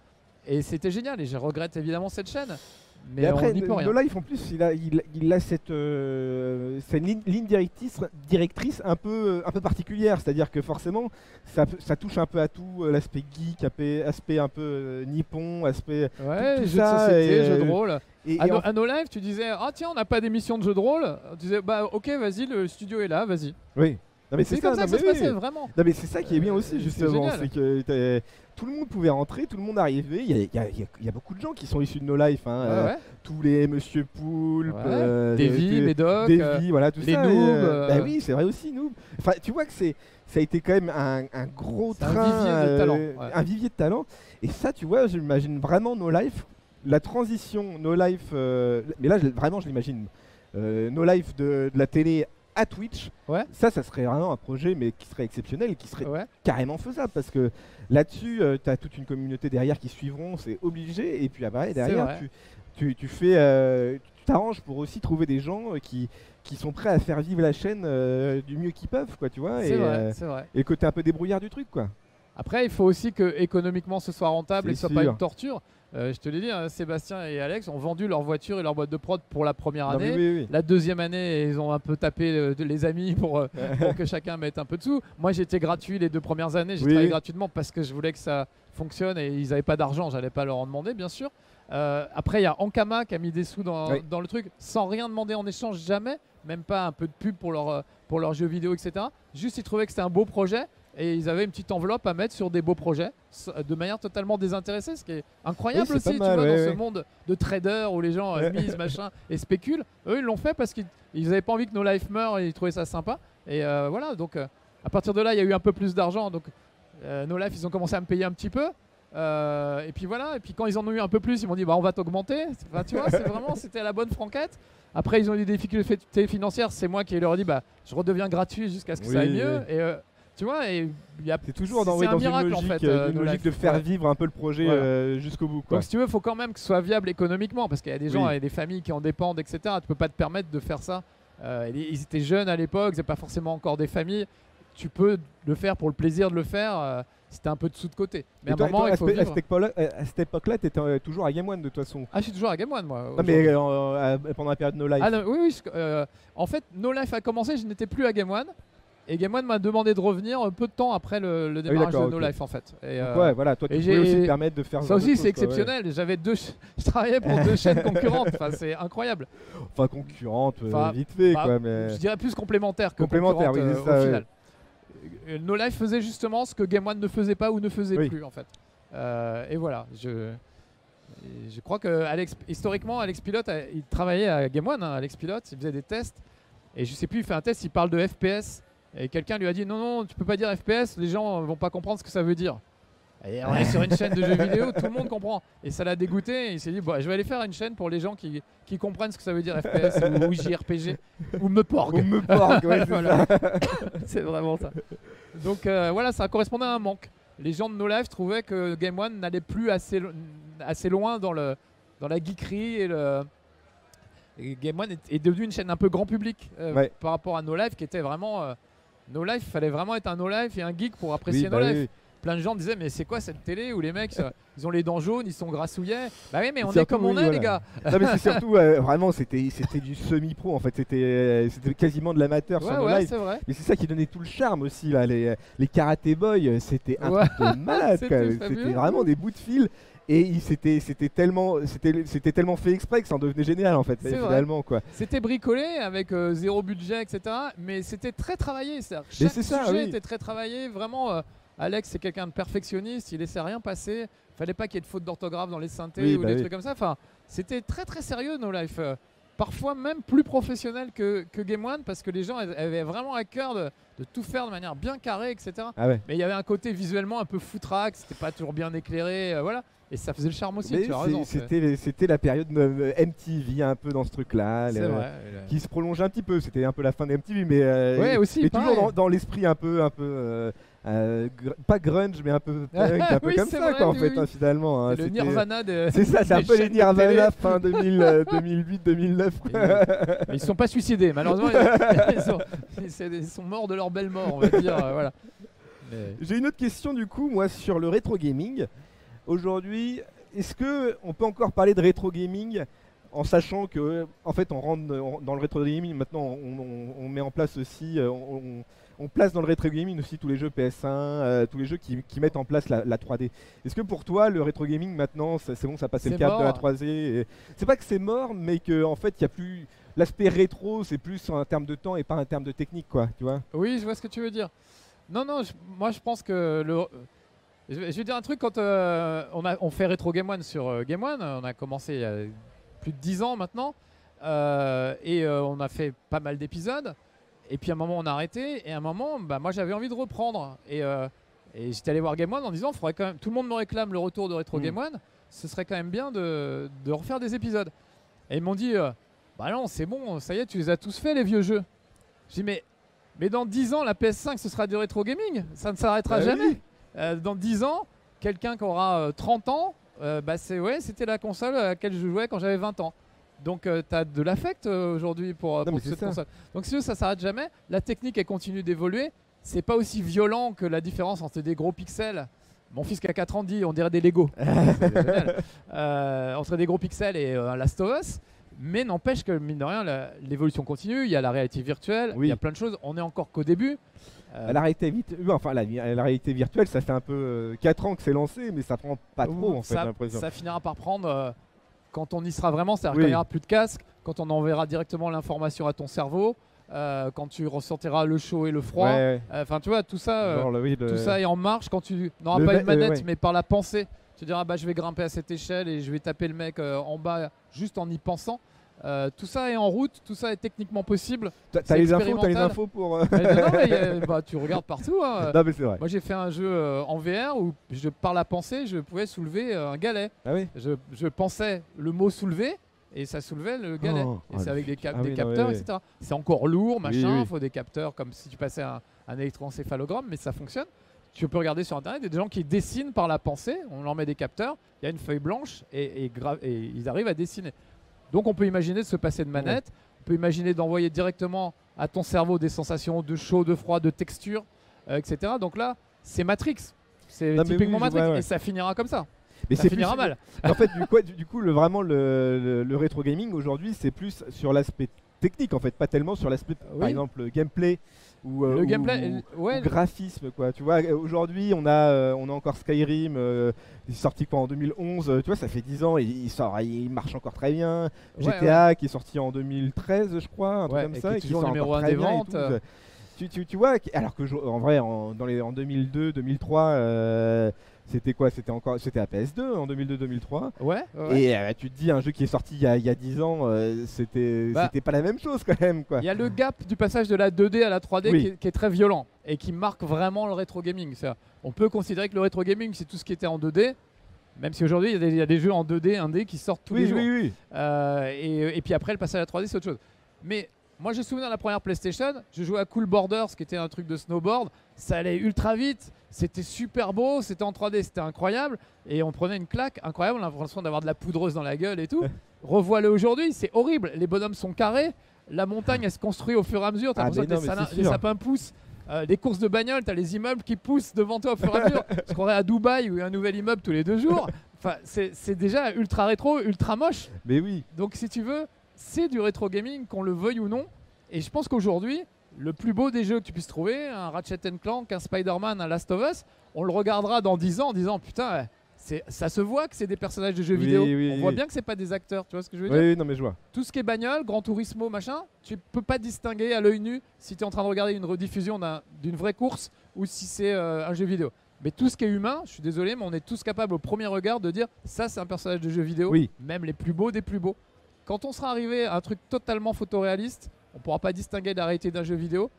Et c'était génial. Et je regrette évidemment cette chaîne. Mais Et après, on n'y peut rien. No Life en plus, il a, il, il a cette, euh, c'est une ligne, ligne directrice, directrice un peu, un peu particulière, c'est-à-dire que forcément, ça, ça touche un peu à tout, euh, l'aspect geek, aspect, un peu euh, nippon, aspect. Ouais, tout jeux ça de société, et, jeux de euh, rôle. Et, À, et no, en- à tu disais Ah tiens, on n'a pas d'émission de jeux de rôle. Tu disais Bah ok, vas-y, le studio est là, vas-y. oui. Non, mais C'est comme ça que ça se passait, vraiment. Non, mais c'est ça qui est bien aussi Euh, c'est justement, c'est que tout le monde pouvait rentrer, tout le monde arrivait. Il y a, il y a- il y a- il y a beaucoup de gens qui sont issus de No Life, hein, euh, Ouais, ouais. tous les Monsieur Poulpe, Ouais. euh, Davy, Médoc. Davy, euh, voilà, tout les ça. noobs, euh, Bah oui, c'est vrai aussi, nous. Enfin, tu vois que c'est, ça a été quand même un, un gros C'est un train, vivier de talent, un vivier de talent. Et ça, tu vois, j'imagine vraiment No Life, la transition No Life. euh, mais là, je- vraiment, je l'imagine. No Life de, de la télé à Twitch. Ouais. Ça, ça serait vraiment un projet, mais qui serait exceptionnel, qui serait Ouais. carrément faisable parce que là-dessus, tu as toute une communauté derrière qui suivront, c'est obligé. Et puis après, derrière, tu, tu, tu fais, euh, tu t'arranges pour aussi trouver des gens euh, qui, qui sont prêts à faire vivre la chaîne euh, du mieux qu'ils peuvent, quoi, tu vois. Et, vrai, euh, vrai. et le côté un peu débrouillard du truc, quoi. Après, il faut aussi que économiquement ce soit rentable et que ce C'est soit pas une torture. Euh, je te l'ai dit, hein, Sébastien et Alex ont vendu leur voiture et leur boîte de prod pour la première Non, année. oui, oui. La deuxième année, ils ont un peu tapé euh, les amis pour, euh, pour que chacun mette un peu de sous. Moi, j'étais gratuit les deux premières années. J'ai travaillé gratuitement parce que je voulais que ça fonctionne et ils n'avaient pas d'argent. J'allais pas leur en demander, bien sûr. Après, il y a Ankama qui a mis des sous dans, le truc sans rien demander en échange, jamais. Même pas un peu de pub pour, leur, pour leurs jeux vidéo, etc. Juste, ils trouvaient que c'était un beau projet et ils avaient une petite enveloppe à mettre sur des beaux projets de manière totalement désintéressée, ce qui est incroyable Oui, aussi, tu vois, ouais, dans ce monde de traders où les gens euh, Ouais. misent, machin, (laughs) et spéculent. Eux, ils l'ont fait parce qu'ils n'avaient pas envie que nos life meurent et ils trouvaient ça sympa. Et euh, voilà, donc euh, à partir de là, il y a eu un peu plus d'argent. Donc euh, nos life, ils ont commencé à me payer un petit peu. Et puis voilà, et puis quand ils en ont eu un peu plus, ils m'ont dit bah on va t'augmenter. Enfin, tu vois, c'est vraiment c'était la bonne franquette. Après ils ont eu des difficultés financières, c'est moi qui leur ai dit bah je redeviens gratuit jusqu'à ce que ça aille mieux. oui. Et tu vois, et il y a C'est toujours dans, c'est oui, un dans miracle, une en logique, fait, euh, euh, une logique de faire Ouais. vivre un peu le projet Voilà. euh, jusqu'au bout, quoi. Donc si tu veux, il faut quand même que ce soit viable économiquement parce qu'il y a des gens Oui. et des familles qui en dépendent, etc. Tu peux pas te permettre de faire ça. Euh, ils ils étaient jeunes à l'époque, c'est pas forcément encore des familles. Tu peux le faire pour le plaisir de le faire. si t'as un peu de sous de côté. Mais à un toi- moment, toi, il à, faut cette- à vivre. cette époque-là, à cette époque-là, tu étais toujours à Game One de toute façon. Ah, je suis toujours à Game One, moi. Non, aujourd'hui. mais pendant la période No Life. Ah, non, oui, oui. je- en fait, No Life a commencé, je n'étais plus à Game One. Et Game One m'a demandé de revenir un peu de temps après le, le démarrage de No. Life, en fait. Et, Donc, euh, ouais, voilà, toi, tu pouvais aussi te permettre de faire ça aussi, c'est ouais. exceptionnel. J'avais deux, (laughs) je travaillais pour deux chaînes (laughs) concurrentes. Enfin, c'est incroyable. Enfin, concurrente, euh, Enfin, vite fait, bah, quoi. Mais... Je dirais plus complémentaire que Complémentaire, concurrente, oui, euh, ça, au ouais. final. Euh, No Life faisait justement ce que Game One ne faisait pas ou ne faisait Oui. plus en fait. Euh, et voilà, je, et je crois que Alex, historiquement, Alex Pilote, il travaillait à Game One, hein, Alex Pilote, il faisait des tests. Et je sais plus, il fait un test, il parle de FPS. Et quelqu'un lui a dit non, non, tu peux pas dire FPS, les gens vont pas comprendre ce que ça veut dire. Et on est sur une chaîne de jeux (laughs) vidéo, tout le monde comprend. Et ça l'a dégoûté. Et il s'est dit, bon, je vais aller faire une chaîne pour les gens qui, qui comprennent ce que ça veut dire FPS ou, ou JRPG ou me porg. On me ouais, (laughs) Voilà. (laughs) C'est vraiment ça. Donc euh, voilà, ça correspondait à un manque. Les gens de No Life trouvaient que Game One n'allait plus assez, lo- assez loin dans, le, dans la geekerie et le. et Game One est, est devenu une chaîne un peu grand public euh, Ouais. par rapport à No Life qui était vraiment. euh, no Life, il fallait vraiment être un No Life et un geek pour apprécier Oui, No bah Life. oui. Plein de gens disaient mais c'est quoi cette télé où les mecs ça- ils ont les dents jaunes, ils sont grassouillets? Bah oui mais on est comme on oui, est les gars. Non, mais c'est surtout, euh, (laughs) vraiment, c'était c'était du semi-pro en fait. C'était euh, c'était quasiment de l'amateur sur No ouais Life. vrai. Mais c'est ça qui donnait tout le charme aussi là. Les, les karaté boys, euh, c'était un Ouais. truc de (laughs) malade. C'était vraiment des bouts de fil. Et c'était c'était tellement c'était c'était tellement fait exprès que ça en devenait génial en fait. Finalement quoi. C'était bricolé avec euh, zéro budget, etc. Mais c'était très travaillé. Mais Chaque c'est ça, sujet oui. était très travaillé. Vraiment, euh, Alex, c'est quelqu'un de perfectionniste. Il laissait rien passer. Fallait pas qu'il y ait de faute d'orthographe dans les synthés Oui, ou bah des oui. trucs comme ça. Enfin, c'était très très sérieux nos life. Euh, Parfois même plus professionnel que, que Game One parce que les gens avaient vraiment à cœur de, de tout faire de manière bien carrée, etc. Ah ouais. Mais il y avait un côté visuellement un peu foutraque, c'était pas toujours bien éclairé, euh, voilà. Et ça faisait le charme aussi, Mais tu as raison. C'était c'était la période euh, MTV un peu dans ce truc là. C'est vrai. Qui se prolongeait un petit peu. C'était un peu la fin de MTV, mais, euh, Ouais, aussi, mais toujours dans, dans l'esprit un peu un peu euh, euh, gr- pas grunge, mais un peu (laughs) punk, un peu Oui, comme ça, vrai, quoi, en fait, oui. hein, finalement. hein. le Nirvana de. (laughs) C'est ça, c'est un peu les. Nirvana fin 2000, euh, 2008-2009. quoi. Mais ils sont pas suicidés, malheureusement. ils, (laughs) sont, c'est- ils sont morts de leur belle mort, on va dire. voilà. Mais- J'ai une autre question du coup, moi, sur le rétro gaming. Aujourd'hui, est-ce que on peut encore parler de rétro gaming en sachant que, en fait, on rentre dans le rétro gaming maintenant, on, on- on met en place aussi, euh, on, place dans le rétro gaming aussi tous les jeux PS1, euh, tous les jeux qui, qui mettent en place la, la 3D. Est-ce que pour toi, le rétro gaming maintenant, c'est bon, ça a passé le cap de la mort. 3D et- C'est pas que c'est mort, mais que en fait, il y a plus l'aspect rétro, c'est plus en termes de temps et pas en termes de technique, quoi. Tu vois? Oui, je vois ce que tu veux dire. Non, non, je- moi je pense que le. Je vais, je vais dire un truc quand euh, on, a, on fait Retro Game One sur euh, Game One, on a commencé il y a plus de 10 ans maintenant, euh, et euh, on a fait pas mal d'épisodes, et puis à un moment on a arrêté, et à un moment, bah, moi j'avais envie de reprendre, et, et j'étais allé voir Game One en disant, faudrait quand même, tout le monde me réclame le retour de Retro Mm. Game One, ce serait quand même bien de, de refaire des épisodes. Et ils m'ont dit, bah non, c'est bon, ça y est, tu les as tous fait les vieux jeux. J'ai dit, mais, mais dans 10 ans, la PS5, ce sera du rétro gaming, ça ne s'arrêtera Bah jamais. oui. Euh, dans 10 ans, quelqu'un qui aura euh, 30 ans, euh, bah c'est ouais, c'était la console à laquelle je jouais quand j'avais 20 ans. Donc tu as de l'affect euh, aujourd'hui pour, euh, Non, cette ça. console. Donc si ça s'arrête jamais. La technique elle continue d'évoluer. C'est pas aussi violent que la différence entre des gros pixels. Mon fils qui a 4 ans dit on dirait des Lego. (laughs) Euh, entre des gros pixels et euh, un Last of Us. Mais n'empêche que mine de rien, l'évolution continue. Il y a la réalité virtuelle, Oui. il y a plein de choses. On est encore qu'au début. Euh, La réalité, virtuelle, enfin, la, la réalité virtuelle, ça fait un peu 4 ans que c'est lancé, mais ça prend pas trop en fait, ça, finira par prendre euh, quand on y sera vraiment, c'est-à-dire Oui. quand il n'y aura plus de casque, quand on enverra directement l'information à ton cerveau, euh, quand tu ressentiras le chaud et le froid. Ouais. Enfin, tu vois, tout ça, euh, Genre le- oui, le- tout ça est en marche quand tu n'auras pas une manette, euh, ouais. mais par la pensée. Tu diras, bah, je vais grimper à cette échelle et je vais taper le mec euh, en bas juste en y pensant. Euh, tout ça est en route, tout ça est techniquement possible. T'as les infos, t'as les infos pour. euh, Mais non, mais, euh, (laughs) bah, tu regardes partout. hein. non, mais c'est vrai. Moi, j'ai fait un jeu euh, en VR où, je, par la pensée, je pouvais soulever un galet. Ah oui Je, je pensais le mot soulever et ça soulevait le galet. Oh, et c'est avec des, cap- ah des oui, non, capteurs, etc. C'est encore lourd, machin. Il faut des capteurs comme si tu passais un, un électroencéphalogramme, mais ça fonctionne. Tu peux regarder sur internet, il y a des gens qui dessinent par la pensée, on leur met des capteurs, il y a une feuille blanche et, et gra- et ils arrivent à dessiner. Donc on peut imaginer de se passer de manette, on peut imaginer d'envoyer directement à ton cerveau des sensations de chaud, de froid, de texture, euh, etc. Donc là, c'est Matrix. C'est typiquement oui, Matrix vois, ouais. et ça finira comme ça. Mais ça finira plus- mal. (laughs) En fait, du coup, du, du coup le, vraiment, le, le, le rétro gaming aujourd'hui, c'est plus sur l'aspect technique en fait, pas tellement sur l'aspect, par Oui. exemple, gameplay ou, euh, le gameplay, ou ouais, graphisme quoi. Tu vois, euh, aujourd'hui, on a, euh, on a encore Skyrim, euh, il est sorti quoi en 2011. euh, tu vois, ça fait 10 ans, et il sort, il marche encore très bien. ouais, GTA qui est sorti en 2013, je crois, un truc comme et ça, qui est et qui toujours sort numéro encore un très des bien et ventes. Tu, tu, tu vois, qui- alors que je- en vrai, en, dans les, en 2002, 2003, euh, c'était quoi? C'était encore, c'était à PS2 en 2002-2003. ouais, ouais. Et euh, tu te dis, un jeu qui est sorti il y a, il y a 10 ans, euh, c'était Bah. c'était pas la même chose quand même. Quoi. Il y a le gap du passage de la 2D à la 3D Oui. qui, est, qui est très violent et qui marque vraiment le rétro gaming. C'est-à-dire, On peut considérer que le rétro gaming c'est tout ce qui était en 2D, même si aujourd'hui il y a des- il y, a des jeux en 2D, 1D qui sortent tous oui, les jours. oui, oui. Euh, et, et puis après le passage à la 3D c'est autre chose. Mais moi j'ai souvenir de la première PlayStation, je jouais à Cool Borders qui était un truc de snowboard, ça allait ultra vite, c'était super beau, c'était en 3D, c'était incroyable et on prenait une claque incroyable, on a l'impression d'avoir de la poudreuse dans la gueule et tout. (laughs) Revois-le aujourd'hui, c'est horrible, les bonhommes sont carrés, la montagne elle se construit au fur et à mesure, t'as Ah, l'impression que les, salins- sapins poussent. Euh, les courses de bagnole, t'as les immeubles qui poussent devant toi au fur et à (laughs) mesure. Je croirais à Dubaï où il y a un nouvel immeuble tous les deux jours. (laughs) Enfin, c'est c'est déjà ultra rétro, ultra moche. Mais oui. Donc si tu veux, c'est du rétro gaming, qu'on le veuille ou non. Et je pense qu'aujourd'hui, le plus beau des jeux que tu puisses trouver, un Ratchet Clank, un Spider-Man, un Last of Us, on le regardera dans 10 ans en disant putain, ça se voit que c'est des personnages de jeux Oui, vidéo. oui, on voit bien que c'est pas des acteurs, tu vois ce que je veux dire oui, non, mais je vois. Tout ce qui est bagnole, Grand Turismo, machin, tu peux pas distinguer à l'œil nu si tu es en train de regarder une rediffusion d'un- d'une vraie course ou si c'est euh, un jeu vidéo. Mais tout ce qui est humain, je suis désolé, mais on est tous capables au premier regard de dire ça c'est un personnage de jeu vidéo, Oui. même les plus beaux des plus beaux. Quand on sera arrivé à un truc totalement photoréaliste, on pourra pas distinguer la réalité d'un jeu vidéo.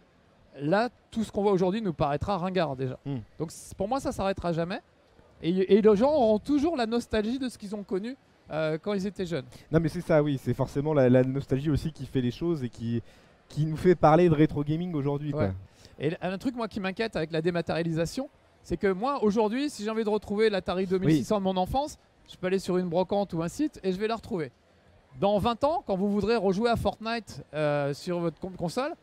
Là, tout ce qu'on voit aujourd'hui nous paraîtra ringard déjà. Hmm. Donc pour moi, ça s'arrêtera jamais. Et, et les gens auront toujours la nostalgie de ce qu'ils ont connu euh, quand ils étaient jeunes. Non, mais c'est ça, oui. C'est forcément la, la nostalgie aussi qui fait les choses et qui, qui nous fait parler de rétro gaming aujourd'hui. Ouais. Et un truc moi qui m'inquiète avec la dématérialisation, c'est que moi aujourd'hui, si j'ai envie de retrouver l'Atari 2600 de mon enfance, je peux aller sur une brocante ou un site et je vais la retrouver. Dans 20 ans, quand vous voudrez rejouer à Fortnite euh, sur votre con- console,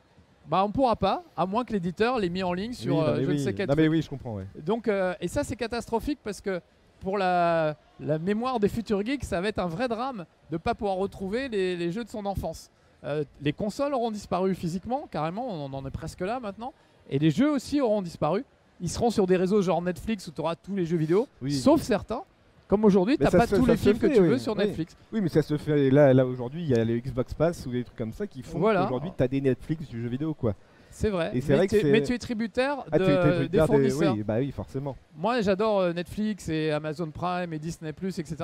bah on pourra pas, à moins que l'éditeur l'ait mis en ligne sur Oui, non, euh, mais je ne oui. sais quel Non, mais oui, je comprends. ouais. Donc, euh, et ça, c'est catastrophique parce que pour la, la mémoire des futurs geeks, ça va être un vrai drame de ne pas pouvoir retrouver les, les jeux de son enfance. Euh, les consoles auront disparu physiquement, carrément, on en est presque là maintenant. Et les jeux aussi auront disparu. Ils seront sur des réseaux genre Netflix où tu auras tous les jeux vidéo, Oui. sauf certains. Comme aujourd'hui, tu Mais n'as ça pas se- tous les films que tu oui, veux sur oui. Netflix. Oui, mais ça se fait là, là aujourd'hui. Il y a les Xbox Pass ou des trucs comme ça qui font Voilà. qu'aujourd'hui tu as des Netflix du jeu vidéo quoi. C'est vrai. Et mais, vrai tu, mais tu es tributaire Ah, de- tu- tu- tu- des tu gardes fournisseurs. Oui, bah oui, forcément. Moi, j'adore euh, Netflix et Amazon Prime et Disney etc.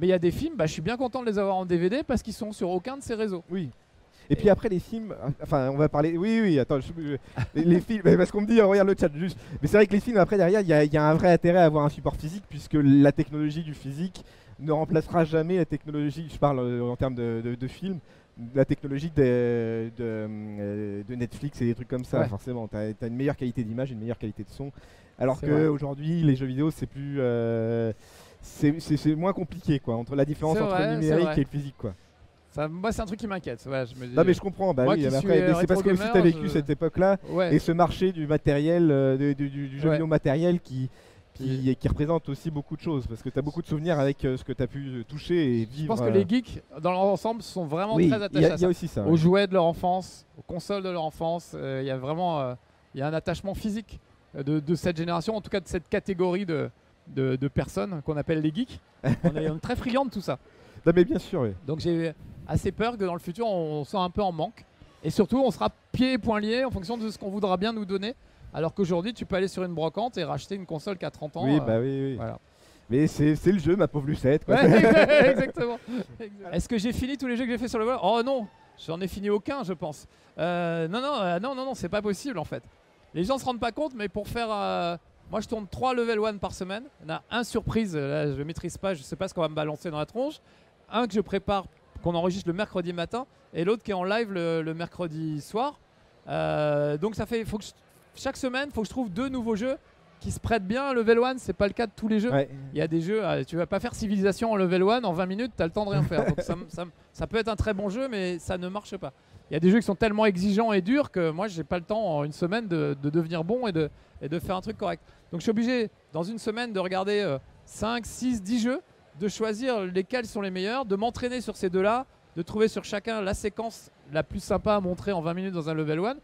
Mais il y a des films, bah, je suis bien content de les avoir en DVD parce qu'ils sont sur aucun de ces réseaux. Oui. Et puis après les films, enfin on va parler. Oui, oui, attends, je- les, films, parce qu'on me dit, oh, regarde le chat juste. Mais c'est vrai que les films après derrière, il y, a- il y a un vrai intérêt à avoir un support physique puisque la technologie du physique ne remplacera jamais la technologie. Je parle euh, en termes de, de, de films. La technologie de, de, euh, de Netflix et des trucs comme ça, Ouais. forcément. Tu as, une meilleure qualité d'image, une meilleure qualité de son. Alors qu'aujourd'hui, les jeux vidéo, c'est plus. euh, c'est moins compliqué, quoi, entre la différence entre vrai, numérique et le physique, quoi. Ça, moi, c'est un truc qui m'inquiète. Ouais, je me dis, Non mais je comprends, bah Moi oui, qui mais suis, après, euh, mais c'est parce que aussi rétro t'as vécu je- cette époque-là ouais. et ce marché du matériel, euh, du, du- du jeu vidéo matériel qui, qui, qui représente aussi beaucoup de choses parce que t'as beaucoup de souvenirs avec euh, ce que t'as pu euh, toucher et vivre. Je pense que euh, les geeks, dans leur ensemble, sont vraiment oui, très attachés a- à ça. aussi ça. Aux jouets de leur enfance, aux consoles de leur enfance. euh, Il y a vraiment euh, il y a un attachement physique euh, de, de cette génération, en tout cas de cette catégorie de, de, de personnes qu'on appelle les geeks. (laughs) on, est, on est très friands de tout ça. Non mais bien sûr, oui. Donc j'ai assez peur que dans le futur, on soit un peu en manque. Et surtout, on sera pieds et poings liés en fonction de ce qu'on voudra bien nous donner. Alors qu'aujourd'hui, tu peux aller sur une brocante et racheter une console qui a 30 ans. oui, euh, bah oui, oui. voilà. Mais c'est le jeu, ma pauvre Lucette. quoi. Ouais, (laughs) (laughs) exactement. Est-ce que j'ai fini tous les jeux que j'ai fait sur le web Oh non, j'en ai fini aucun, je pense. Euh, non, non, euh, non, non, non, c'est pas possible en fait. Les gens se rendent pas compte, mais pour faire, moi je tourne 3 level 1 par semaine. Il y en a un surprise, là je maîtrise pas, je sais pas ce qu'on va me balancer dans la tronche. Un que je prépare, qu'on enregistre le mercredi matin, et l'autre qui est en live le, le mercredi soir. Euh, donc ça fait, faut que je- chaque semaine, faut que je trouve deux nouveaux jeux qui se prêtent bien à level 1. C'est pas le cas de tous les jeux. Ouais. Il y a des jeux, euh, tu vas pas faire civilisation en level 1 en 20 minutes, tu as le temps de rien faire. Donc ça, peut être un très bon jeu, mais ça ne marche pas. Il y a des jeux qui sont tellement exigeants et durs que moi, j'ai pas le temps en une semaine de, de devenir bon et de, et de faire un truc correct. Donc je suis obligé, dans une semaine, de regarder euh, 5, 6, 10 jeux, de choisir lesquels sont les meilleurs, de m'entraîner sur ces deux-là, de trouver sur chacun la séquence la plus sympa à montrer en 20 minutes dans un level 1.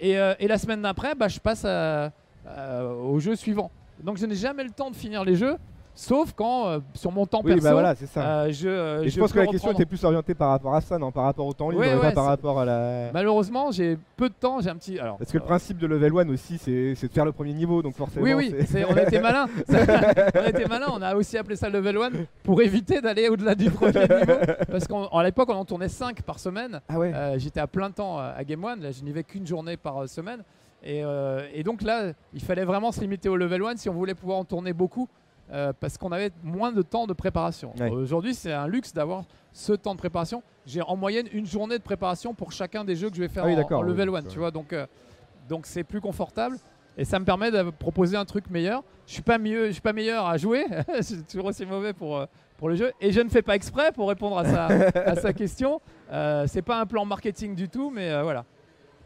Et, euh, et la semaine d'après, bah, je passe au jeu suivant. Donc je n'ai jamais le temps de finir les jeux, sauf quand euh, sur mon temps Oui, perso, bah voilà, ça. euh, je, euh, et je, je pense que la question était plus orientée par rapport à ça, non Par rapport au temps libre, Ouais, pas par rapport à la. Malheureusement, j'ai peu de temps, j'ai un petit. Alors, Parce que le principe de level 1 aussi, c'est de faire le premier niveau, donc forcément. Oui, oui, on était malin. (laughs) on était malin. On a aussi appelé ça level 1 pour éviter d'aller au-delà du premier niveau. Parce qu'à l'époque, on en tournait 5 par semaine. Ah ouais. J'étais à plein temps à Game One. Là, je n'y vais qu'une journée par semaine. Et, et donc là, il fallait vraiment se limiter au level 1 si on voulait pouvoir en tourner beaucoup. Euh, parce qu'on avait moins de temps de préparation. Ouais. Aujourd'hui, c'est un luxe d'avoir ce temps de préparation. J'ai en moyenne une journée de préparation pour chacun des jeux que je vais faire Ah oui, en- level 1. d'accord. Tu vois, donc euh, donc c'est plus confortable et ça me permet de proposer un truc meilleur. Je suis pas mieux, je suis pas meilleur à jouer. (laughs) je suis toujours aussi mauvais pour euh, pour le jeu et je ne fais pas exprès pour répondre à sa (laughs) à sa question. Euh, c'est pas un plan marketing du tout, mais euh, voilà.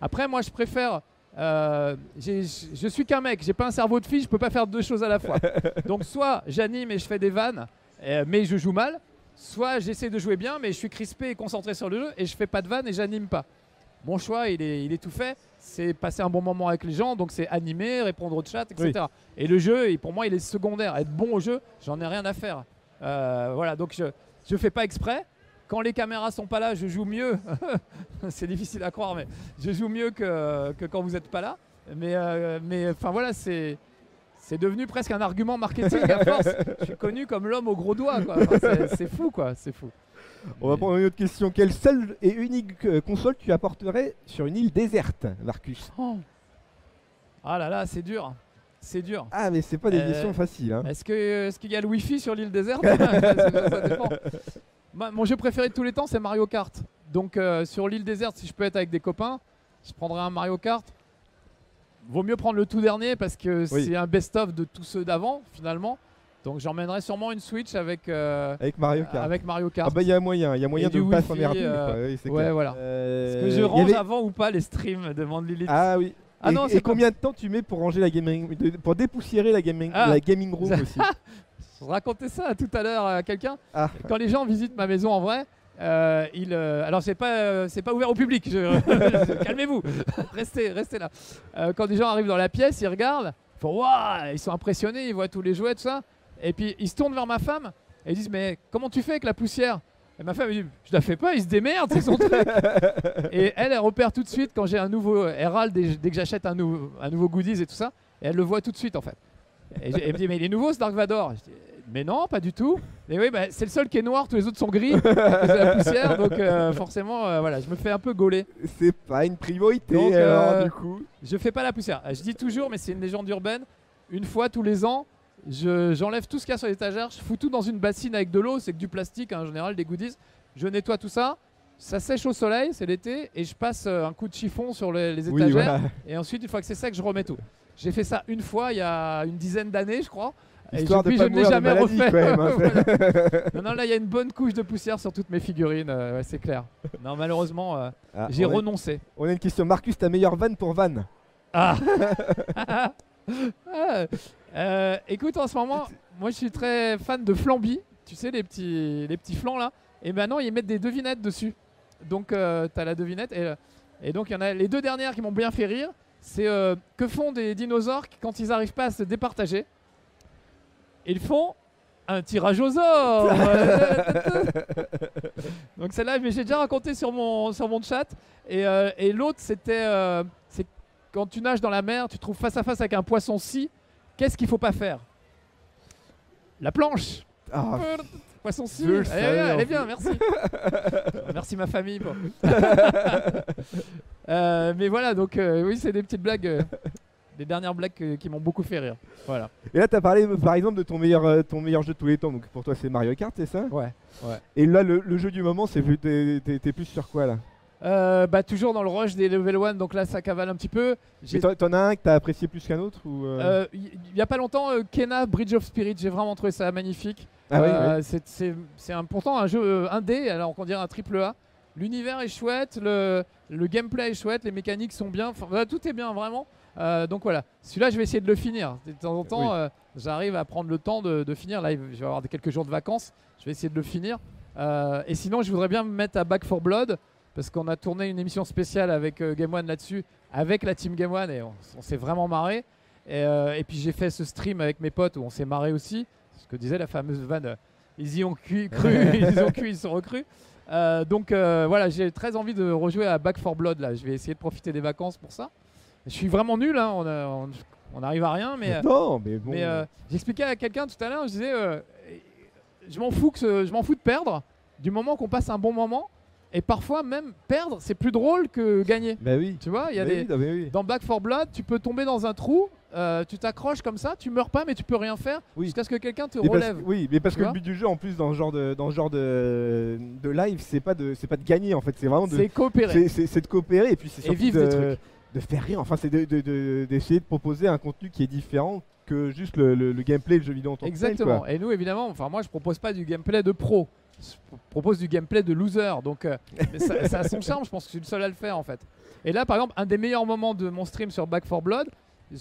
Après, moi, je préfère. Euh, je suis qu'un mec, j'ai pas un cerveau de fille, je peux pas faire deux choses à la fois. (laughs) Donc, soit j'anime et je fais des vannes, euh, mais je joue mal, soit j'essaie de jouer bien, mais je suis crispé et concentré sur le jeu et je fais pas de vannes et j'anime pas. Mon choix, il est, il est tout fait. C'est passer un bon moment avec les gens, donc c'est animer, répondre au chat, etc. Et le jeu, pour moi, il est secondaire. Être bon au jeu, j'en ai rien à faire. Euh, voilà, donc je je fais pas exprès. Quand les caméras sont pas là, je joue mieux. (laughs) c'est difficile à croire, mais je joue mieux que, que quand vous n'êtes pas là. Mais, euh, mais enfin voilà, c'est c'est devenu presque un argument marketing à force. Je suis connu comme l'homme au gros doigt. Enfin, c'est- fou, quoi. C'est fou. On va prendre une autre question. Quelle seule et unique euh, console tu apporterais sur une île déserte, Marcus? Oh. Ah là là, c'est dur. C'est dur. Ah, mais c'est pas des Euh, questions faciles. Hein. Est-ce qu'il y a le wifi sur l'île déserte? Ça, (laughs) ça dépend. Ma- mon jeu préféré de tous les temps, c'est Mario Kart. Donc euh, sur l'île déserte, si je peux être avec des copains, je prendrais un Mario Kart. vaut mieux prendre le tout dernier parce que Oui. c'est un best-of de tous ceux d'avant finalement. Donc j'emmènerai sûrement une Switch avec, euh, Avec Mario Kart. avec Mario Ah Kart. bah il y a moyen, il y a moyen Et de pas s'emmerder. euh, oui, ouais, voilà. Est-ce que je range avait- avant ou pas les streams demande Lilith. Ah oui. Ah et, non, et combien de temps tu mets pour ranger la gaming, pour dépoussiérer la gaming, Ah. la gaming room aussi? (laughs) Je racontais ça tout à l'heure à quelqu'un. Ah. Quand les gens visitent ma maison en vrai, euh, ils, euh, alors c'est pas euh, c'est pas ouvert au public. (laughs) Calmez-vous, restez restez là. Quand des gens arrivent dans la pièce, ils regardent, ils font waouh, ils sont impressionnés, ils voient tous les jouets tout ça, et puis ils se tournent vers ma femme et ils disent mais comment tu fais avec la poussière? Et ma femme elle dit je la fais pas, il se démerde, c'est son truc. (laughs) et elle elle repère tout de suite quand j'ai un nouveau, elle râle dès, dès que j'achète un, nouveau un nouveau goodies et tout ça, et elle le voit tout de suite en fait. Et je- elle me dit, mais il est nouveau ce Dark Vador? Je dis, Mais non, pas du tout. Et oui, bah, c'est le seul qui est noir, tous les autres sont gris, de la poussière, donc euh, forcément, euh, voilà, je me fais un peu gauler. C'est pas une priorité Donc, alors euh, du coup. Je fais pas la poussière. Je dis toujours, mais c'est une légende urbaine, une fois tous les ans, je- j'enlève tout ce qu'il y a sur l'étagère, je fous tout dans une bassine avec de l'eau, c'est que du plastique hein, en général, des goodies. Je nettoie tout ça, ça sèche au soleil, c'est l'été, et je passe un coup de chiffon sur les, les Oui, étagères. voilà. Et ensuite, une fois que c'est sec, je remets tout. J'ai fait ça une fois il y a une dizaine d'années, je crois. Et Histoire de pas je ne l'ai mourir de jamais maladie, refait. quand même, hein. Voilà. (laughs) (laughs) Non, non, là, il y a une bonne couche de poussière sur toutes mes figurines, euh, ouais, c'est clair. Non, malheureusement, euh, Ah, j'ai on, a, renoncé. on a une question. Marcus, ta meilleure vanne pour Van Ah (laughs) Ah, euh, Écoute, en ce moment, moi, je suis très fan de Flamby. Tu sais, les petits, les petits flancs là. Et maintenant, ils mettent des devinettes dessus. Donc, euh, tu as la devinette. Et, euh, et donc, il y en a les deux dernières qui m'ont bien fait rire. C'est euh, que font des dinosaures qui, quand ils n'arrivent pas à se départager? Ils font un tirage aux or (laughs) Donc celle-là, mais j'ai déjà raconté sur mon, sur mon chat. Et, euh, et l'autre, c'était euh, c'est quand tu nages dans la mer, tu te trouves face à face avec un poisson si. Qu'est-ce qu'il faut pas faire? La planche Ah, Poisson si est savais, bien, merci. (laughs) merci ma famille. bon. (laughs) Euh, mais voilà, donc oui, c'est des petites blagues, des dernières blagues que- qui m'ont beaucoup fait rire. Voilà. Et là, tu as parlé euh, par exemple de ton meilleur, euh, ton meilleur jeu de tous les temps. Donc pour toi, c'est Mario Kart, c'est ça? Ouais. Et là, le, le jeu du moment, c'est plus- t'es t'es- t'es plus sur quoi là? Euh, bah toujours dans le rush des level 1, donc là ça cavale un petit peu. J'ai Et T'en t'en as un que t'as apprécié plus qu'un autre ou euh? Euh, Il y, y a pas longtemps, euh, Kena Bridge of Spirit, j'ai vraiment trouvé ça magnifique. Ah oui, Euh, c'est- C'est c'est un, pourtant un jeu euh, indé, alors qu'on dirait un triple A. L'univers est chouette, le, le gameplay est chouette, les mécaniques sont bien, enfin, voilà, tout est bien vraiment. Euh, donc voilà, celui-là je vais essayer de le finir. De temps en temps, Oui. euh, j'arrive à prendre le temps de, de finir. Là, je vais avoir quelques jours de vacances, je vais essayer de le finir. Euh, et sinon, je voudrais bien me mettre à Back for Blood parce qu'on a tourné une émission spéciale avec Game One là-dessus, avec la team Game One et on, on s'est vraiment marré. Et, et puis j'ai fait ce stream avec mes potes où on s'est marré aussi. Ce que disait la fameuse vanne, ils y ont (laughs) cru, ils ont cru, ils sont recrus. Donc voilà, j'ai très envie de rejouer à Back for Blood là. Je vais essayer de profiter des vacances pour ça. Je suis vraiment nul, hein, on, a- on- on arrive à rien, mais, euh, Non, mais bon. mais euh, j'expliquais à quelqu'un tout à l'heure, je disais, euh, je m'en fous que ce- je m'en fous de perdre, du moment qu'on passe un bon moment. Et parfois même perdre, c'est plus drôle que gagner. Bah oui. Tu vois, il y a Bah des oui, oui. dans Back for Blood, tu peux tomber dans un trou, euh, tu t'accroches comme ça, tu meurs pas, mais tu peux rien faire Oui. jusqu'à ce que quelqu'un te Mais parce, relève. oui, mais parce que le but du jeu, en plus, dans ce genre de, dans ce genre de, de live, c'est pas de, c'est pas de gagner en fait, c'est vraiment de, C'est coopérer. c'est- de coopérer et puis c'est Et surtout vivre de, des trucs. De faire rire. Enfin, c'est d'essayer de, de, de proposer un contenu qui est différent que juste le, le- le gameplay, le jeu vidéo en tant que tel, Exactement. Et nous, évidemment, enfin moi, je propose pas du gameplay de pro. Je pro- propose du gameplay de loser. Donc, euh, (laughs) ça, ça a son charme. Je pense que je suis le seul à le faire en fait. Et là, par exemple, un des meilleurs moments de mon stream sur Back for Blood,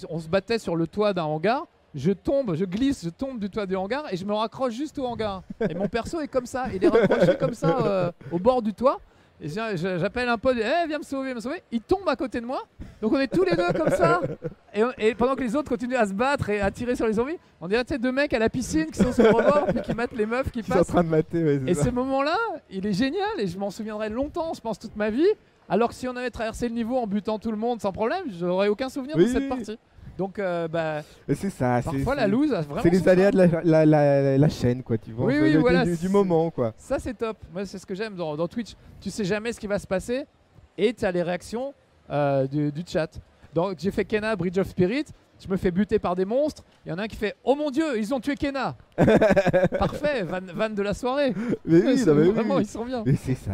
on se battait sur le toit d'un hangar. Je tombe, je glisse, je tombe du toit du hangar et je me raccroche juste au hangar. Et mon perso est comme ça, il est raccroché comme ça euh, au bord du toit. Et j'appelle un pote, eh viens me sauver, me sauver. Il tombe à côté de moi. Donc on est tous les deux comme ça. Et, on- et pendant que les autres continuent à se battre et à tirer sur les zombies, on dirait tu deux mecs à la piscine qui sont sur le rebord puis qui mettent les meufs qui Ils sont en passent. train de mater, ouais, Et ça. ce moment-là, il est génial et je m'en souviendrai longtemps, je pense toute ma vie. Alors que si on avait traversé le niveau en butant tout le monde sans problème, j'aurais aucun souvenir Oui, de cette oui. partie. Donc euh, bah, c'est ça. parfois la loose C'est les aléas de la, la, la, la chaîne, quoi, tu vois. Oui, oui, le- voilà, du, moment, quoi. Ça c'est top. Moi c'est ce que j'aime dans, dans Twitch. Tu sais jamais ce qui va se passer et tu as les réactions euh, du, du chat. Donc j'ai fait Kena Bridge of Spirit. Je me fais buter par des monstres. Il y en a un qui fait Oh mon dieu, ils ont tué Kena (laughs) Parfait, van, van de la soirée. Mais oui, (laughs) non, mais vraiment, oui. ils sont bien. Mais c'est ça.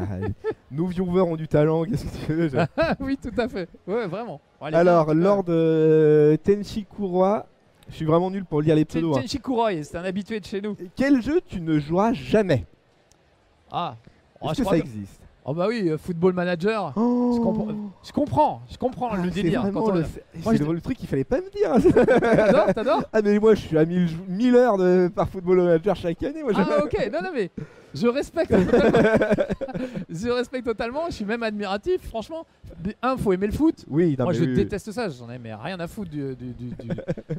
Nos viewers ont du talent, qu'est-ce que tu veux je- (laughs) Ah oui, tout à fait. Ouais, vraiment. Allez, Alors, bien. Lord euh, Tenchi Kuroi, je suis vraiment nul pour lire les Ten- pseudos. hein. Kuroi, c'est un habitué de chez nous. Quel jeu tu ne joueras jamais? Ah, Est-ce je que ça que- existe? Oh bah oui, euh, Football Manager. Oh comprends- Je comprends, je comprends Ah, le c'est délire. Quand on- le, c'est Moi, c'est je- le truc qu'il fallait pas me dire. (laughs) T'adores, t'adores ah mais moi je suis à 1000, jou- 1000 heures de, par Football Manager chaque année. Moi, je- Ah ok, non non mais je respecte (laughs) je respecte totalement, je suis même admiratif, franchement. Un, faut aimer le foot. Oui, non, Moi mais je oui, oui. déteste ça, j'en ai mais rien à foutre du, du- du- du-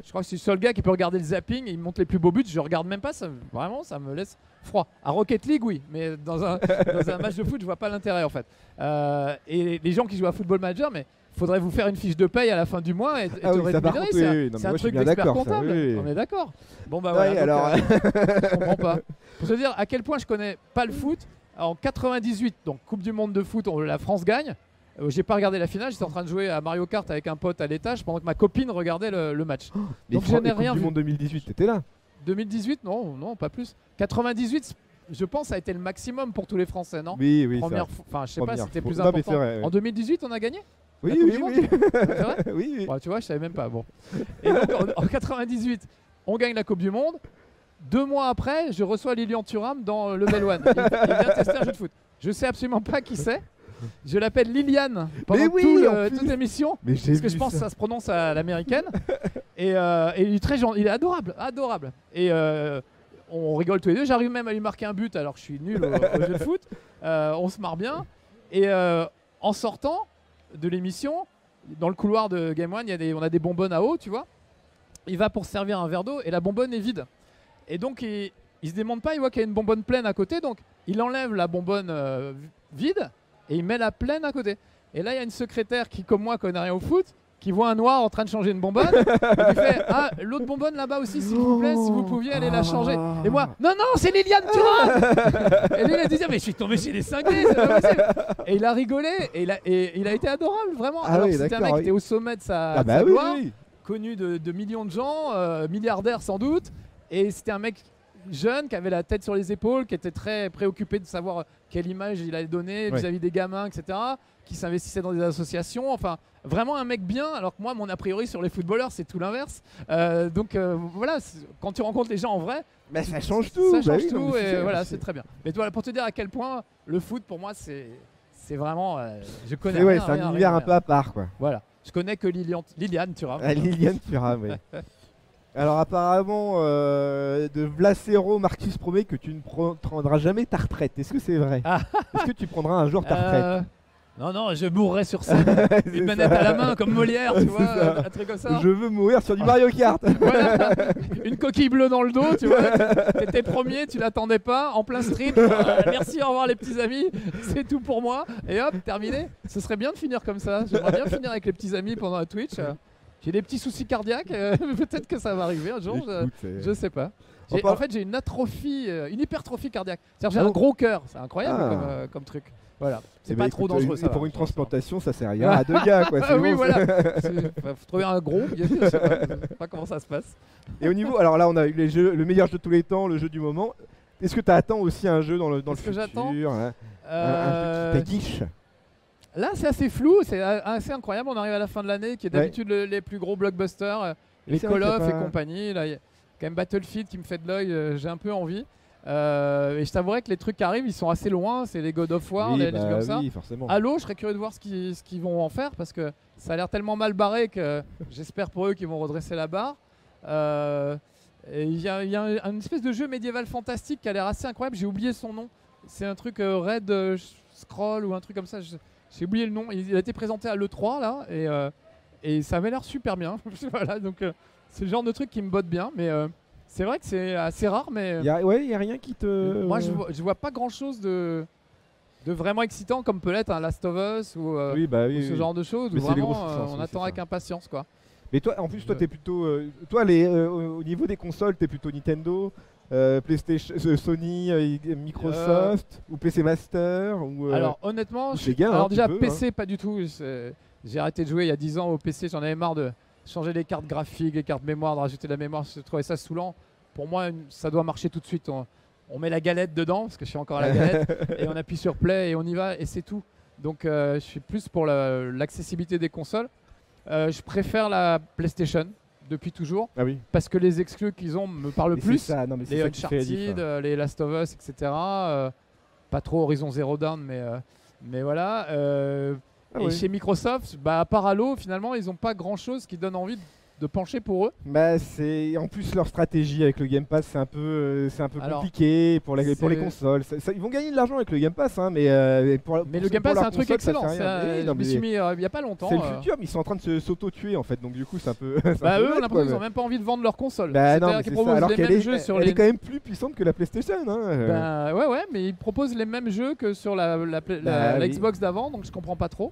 Je crois que je suis le seul gars qui peut regarder le zapping, et il monte les plus beaux buts, je regarde même pas, ça, vraiment ça me laisse froid. À Rocket League oui, mais dans un, dans un match de foot je vois pas l'intérêt en fait. Euh, et les gens qui jouent à Football Manager, mais faudrait vous faire une fiche de paye à la fin du mois et, et Ah te oui, rémunérer, c'est oui, un- oui. Moi, truc d'expert ça, comptable. On est d'accord. Bon bah Ouais, voilà. donc, alors- euh, (laughs) je comprends pas. Pour te dire à quel point je connais pas le foot. En 98, donc Coupe du Monde de foot, la France gagne. Euh, J'ai pas regardé la finale, j'étais en train de jouer à Mario Kart avec un pote à l'étage pendant que ma copine regardait le, le match. Mais Donc, je n'ai rien du vu. monde 2018, t'étais là 2018, non, non, pas plus. 98, je pense, a été le maximum pour tous les Français, non? Oui, oui. Première, enfin, je sais pas, c'était plus important. vrai, ouais. En 2018, on a gagné? Oui, Coupe oui, (laughs) oui. Oui, oui. Ouais, tu vois, je savais même pas. Bon. Et donc en, en 98, on gagne la Coupe du Monde. Deux mois après, je reçois Lilian Thuram dans Level 1. Il, il vient (laughs) tester un jeu de foot. Je sais absolument pas qui c'est. Je l'appelle Liliane pendant oui, tout le- toute l'émission. Parce que je pense que ça. ça se prononce à l'américaine. et, euh, et il est très gentil, il est adorable, adorable. Et euh, on rigole tous les deux. J'arrive même à lui marquer un but alors que je suis nul au, au jeu de foot. Euh, on se marre bien. Et en sortant de l'émission, dans le couloir de Game One, y a des, on a des bonbonnes à eau, tu vois. Il va pour se servir un verre d'eau et la bonbonne est vide. Et donc il, il se démonte pas, il voit qu'il y a une bonbonne pleine à côté, donc il enlève la bonbonne euh, vide et il met la pleine à côté. Et là, il y a une secrétaire qui, comme moi, connaît rien au foot, qui voit un noir en train de changer une bonbonne, (laughs) et qui fait Ah, l'autre bonbonne là-bas aussi, s'il vous plaît, si vous pouviez aller la changer. Et moi, non, non, c'est Liliane Thuram (laughs) Et lui, il a dit Mais je suis tombé chez les cinglés, c'est pas possible Et il a rigolé, et il a, et il a été adorable, vraiment. Ah Alors, oui, c'était un mec qui était au sommet de sa, Ah de bah sa oui, gloire, oui. connu de, de millions de gens, euh, milliardaire sans doute. Et c'était un mec jeune qui avait la tête sur les épaules, qui était très préoccupé de savoir quelle image il allait donner vis-à-vis des gamins, etc. Qui s'investissait dans des associations. Enfin, vraiment un mec bien. Alors que moi, mon a priori sur les footballeurs, c'est tout l'inverse. Euh, donc euh, voilà, quand tu rencontres les gens en vrai, Mais ça change tout. ça bah change oui, non, tout et voilà, c'est- très bien. Mais toi, pour te dire à quel point le foot pour moi, c'est c'est vraiment, euh, je connais. Ouais, c'est un rien, univers rien, un peu à part quoi. Voilà, je connais que Lilian, Liliane Thuram. Ah, Liliane Thuram, oui. (laughs) Alors apparemment, euh, de Vlacero, Marcus promet que tu ne pre- prendras jamais ta retraite. Est-ce que c'est vrai? Ah. Est-ce que tu prendras un jour ta retraite? Euh, Non, non, je mourrai sur scène. (laughs) C'est Une manette ça. à la main comme Molière, tu vois, ça. un truc comme ça. Je veux mourir sur du Mario Kart. (laughs) Voilà. Une coquille bleue dans le dos, tu vois. T'étais premier, tu l'attendais pas, en plein stream. Euh, merci, au revoir les petits amis. C'est tout pour moi. Et hop, terminé. Ce serait bien de finir comme ça. J'aimerais bien finir avec les petits amis pendant la Twitch. J'ai des petits soucis cardiaques. euh, (laughs) Peut-être que ça va arriver un jour. je- Écoute, c'est- Je sais pas. En fait, j'ai une atrophie, euh, une hypertrophie cardiaque. C'est-à-dire, j'ai Ah un gros cœur. C'est incroyable Ah. comme, euh, comme truc. Voilà. C'est pas trop écoute, dangereux. euh, ça Pour une transplantation, ça servira à deux gars quoi. (laughs) Ah c'est oui, voilà. faut trouver un gros, bien sûr. Je sais pas, je sais pas comment ça se passe. Et au niveau, alors là, on a eu les jeux, le meilleur jeu de tous les temps, le jeu du moment. Est-ce que tu attends aussi un jeu dans le, dans futur hein, un- Euh, Un, truc qui t'aguiche Là, c'est assez flou, c'est assez incroyable. On arrive à la fin de l'année, qui est Ouais. d'habitude le- les plus gros blockbusters, euh, les Call of et compagnie. Là, il y a quand même Battlefield qui me fait de l'œil, euh, j'ai un peu envie. Euh, et je t'avouerais que les trucs qui arrivent, ils sont assez loin. C'est les God of War, Oui, les, les bah trucs comme ça. oui, forcément. Halo, je serais curieux de voir ce qu'ils vont en faire parce que ça a l'air tellement mal barré que (laughs) j'espère pour eux qu'ils vont redresser la barre. Euh, Il y a, il y a un, une espèce de jeu médiéval fantastique qui a l'air assez incroyable. J'ai oublié son nom. C'est un truc euh, Red Scroll ou un truc comme ça. J'ai oublié le nom. Il, a été présenté à l'E3 là et, et ça avait l'air super bien. (laughs) voilà, donc c'est le genre de truc qui me botte bien. Mais c'est vrai que c'est assez rare. Mais Y a, ouais, y a rien qui te. euh, moi je vois, je vois pas grand chose de, de vraiment excitant comme peut l'être un Last of Us ou, euh, Oui, bah ou ce oui. genre de choses. où Mais c'est les vraiment, grosses euh, on attend avec impatience quoi. Mais toi, en plus, toi, t'es plutôt. euh, toi, les, euh, au au niveau des consoles, t'es plutôt Nintendo, euh, PlayStation, euh, Sony, euh, Microsoft, ou PC Master, ou. euh, Alors honnêtement, je- hein, alors déjà PC pas du tout. J'ai arrêté de jouer il y a 10 ans au PC, j'en avais marre de, changer les cartes graphiques, les cartes mémoire, de rajouter de la mémoire, je trouvais ça saoulant. Pour moi, ça doit marcher tout de suite. On, on met la galette dedans, parce que je suis encore à la (laughs) galette, et on appuie sur play et on y va, et c'est tout. Donc euh, je suis plus pour la- l'accessibilité des consoles. Euh, je préfère la PlayStation depuis toujours, Ah oui. parce que les exclus qu'ils ont me parlent Mais plus ça, non, mais c'est les la Uncharted, euh, les Last of Us, etc. euh, pas trop Horizon Zero Dawn, mais, mais voilà. Ah et chez Microsoft, bah, à part Halo, finalement, ils n'ont pas grand-chose qui donne envie de, de pencher pour eux. Bah, c'est en plus leur stratégie avec le Game Pass, c'est un peu, euh, c'est un peu Alors, compliqué pour les pour les consoles. Ça- ça- ils vont gagner de l'argent avec le Game Pass, hein, mais euh, pour Mais pour- le Game Pass, c'est un truc excellent. euh, il n'y a pas longtemps. C'est le euh, futur, mais ils sont en train de se- s'auto-tuer en fait, donc du coup c'est un peu. (laughs) bah, eux, on a l'impression qu'ils n'ont même pas envie de vendre leur console. Bah non, qu'ils proposent Alors les mêmes est, jeux sur elle les. est quand même plus puissante que la PlayStation. Hein. Ben, ouais, ouais, mais ils proposent les mêmes jeux que sur la, la, Bah, la. Xbox d'avant, donc je comprends pas trop.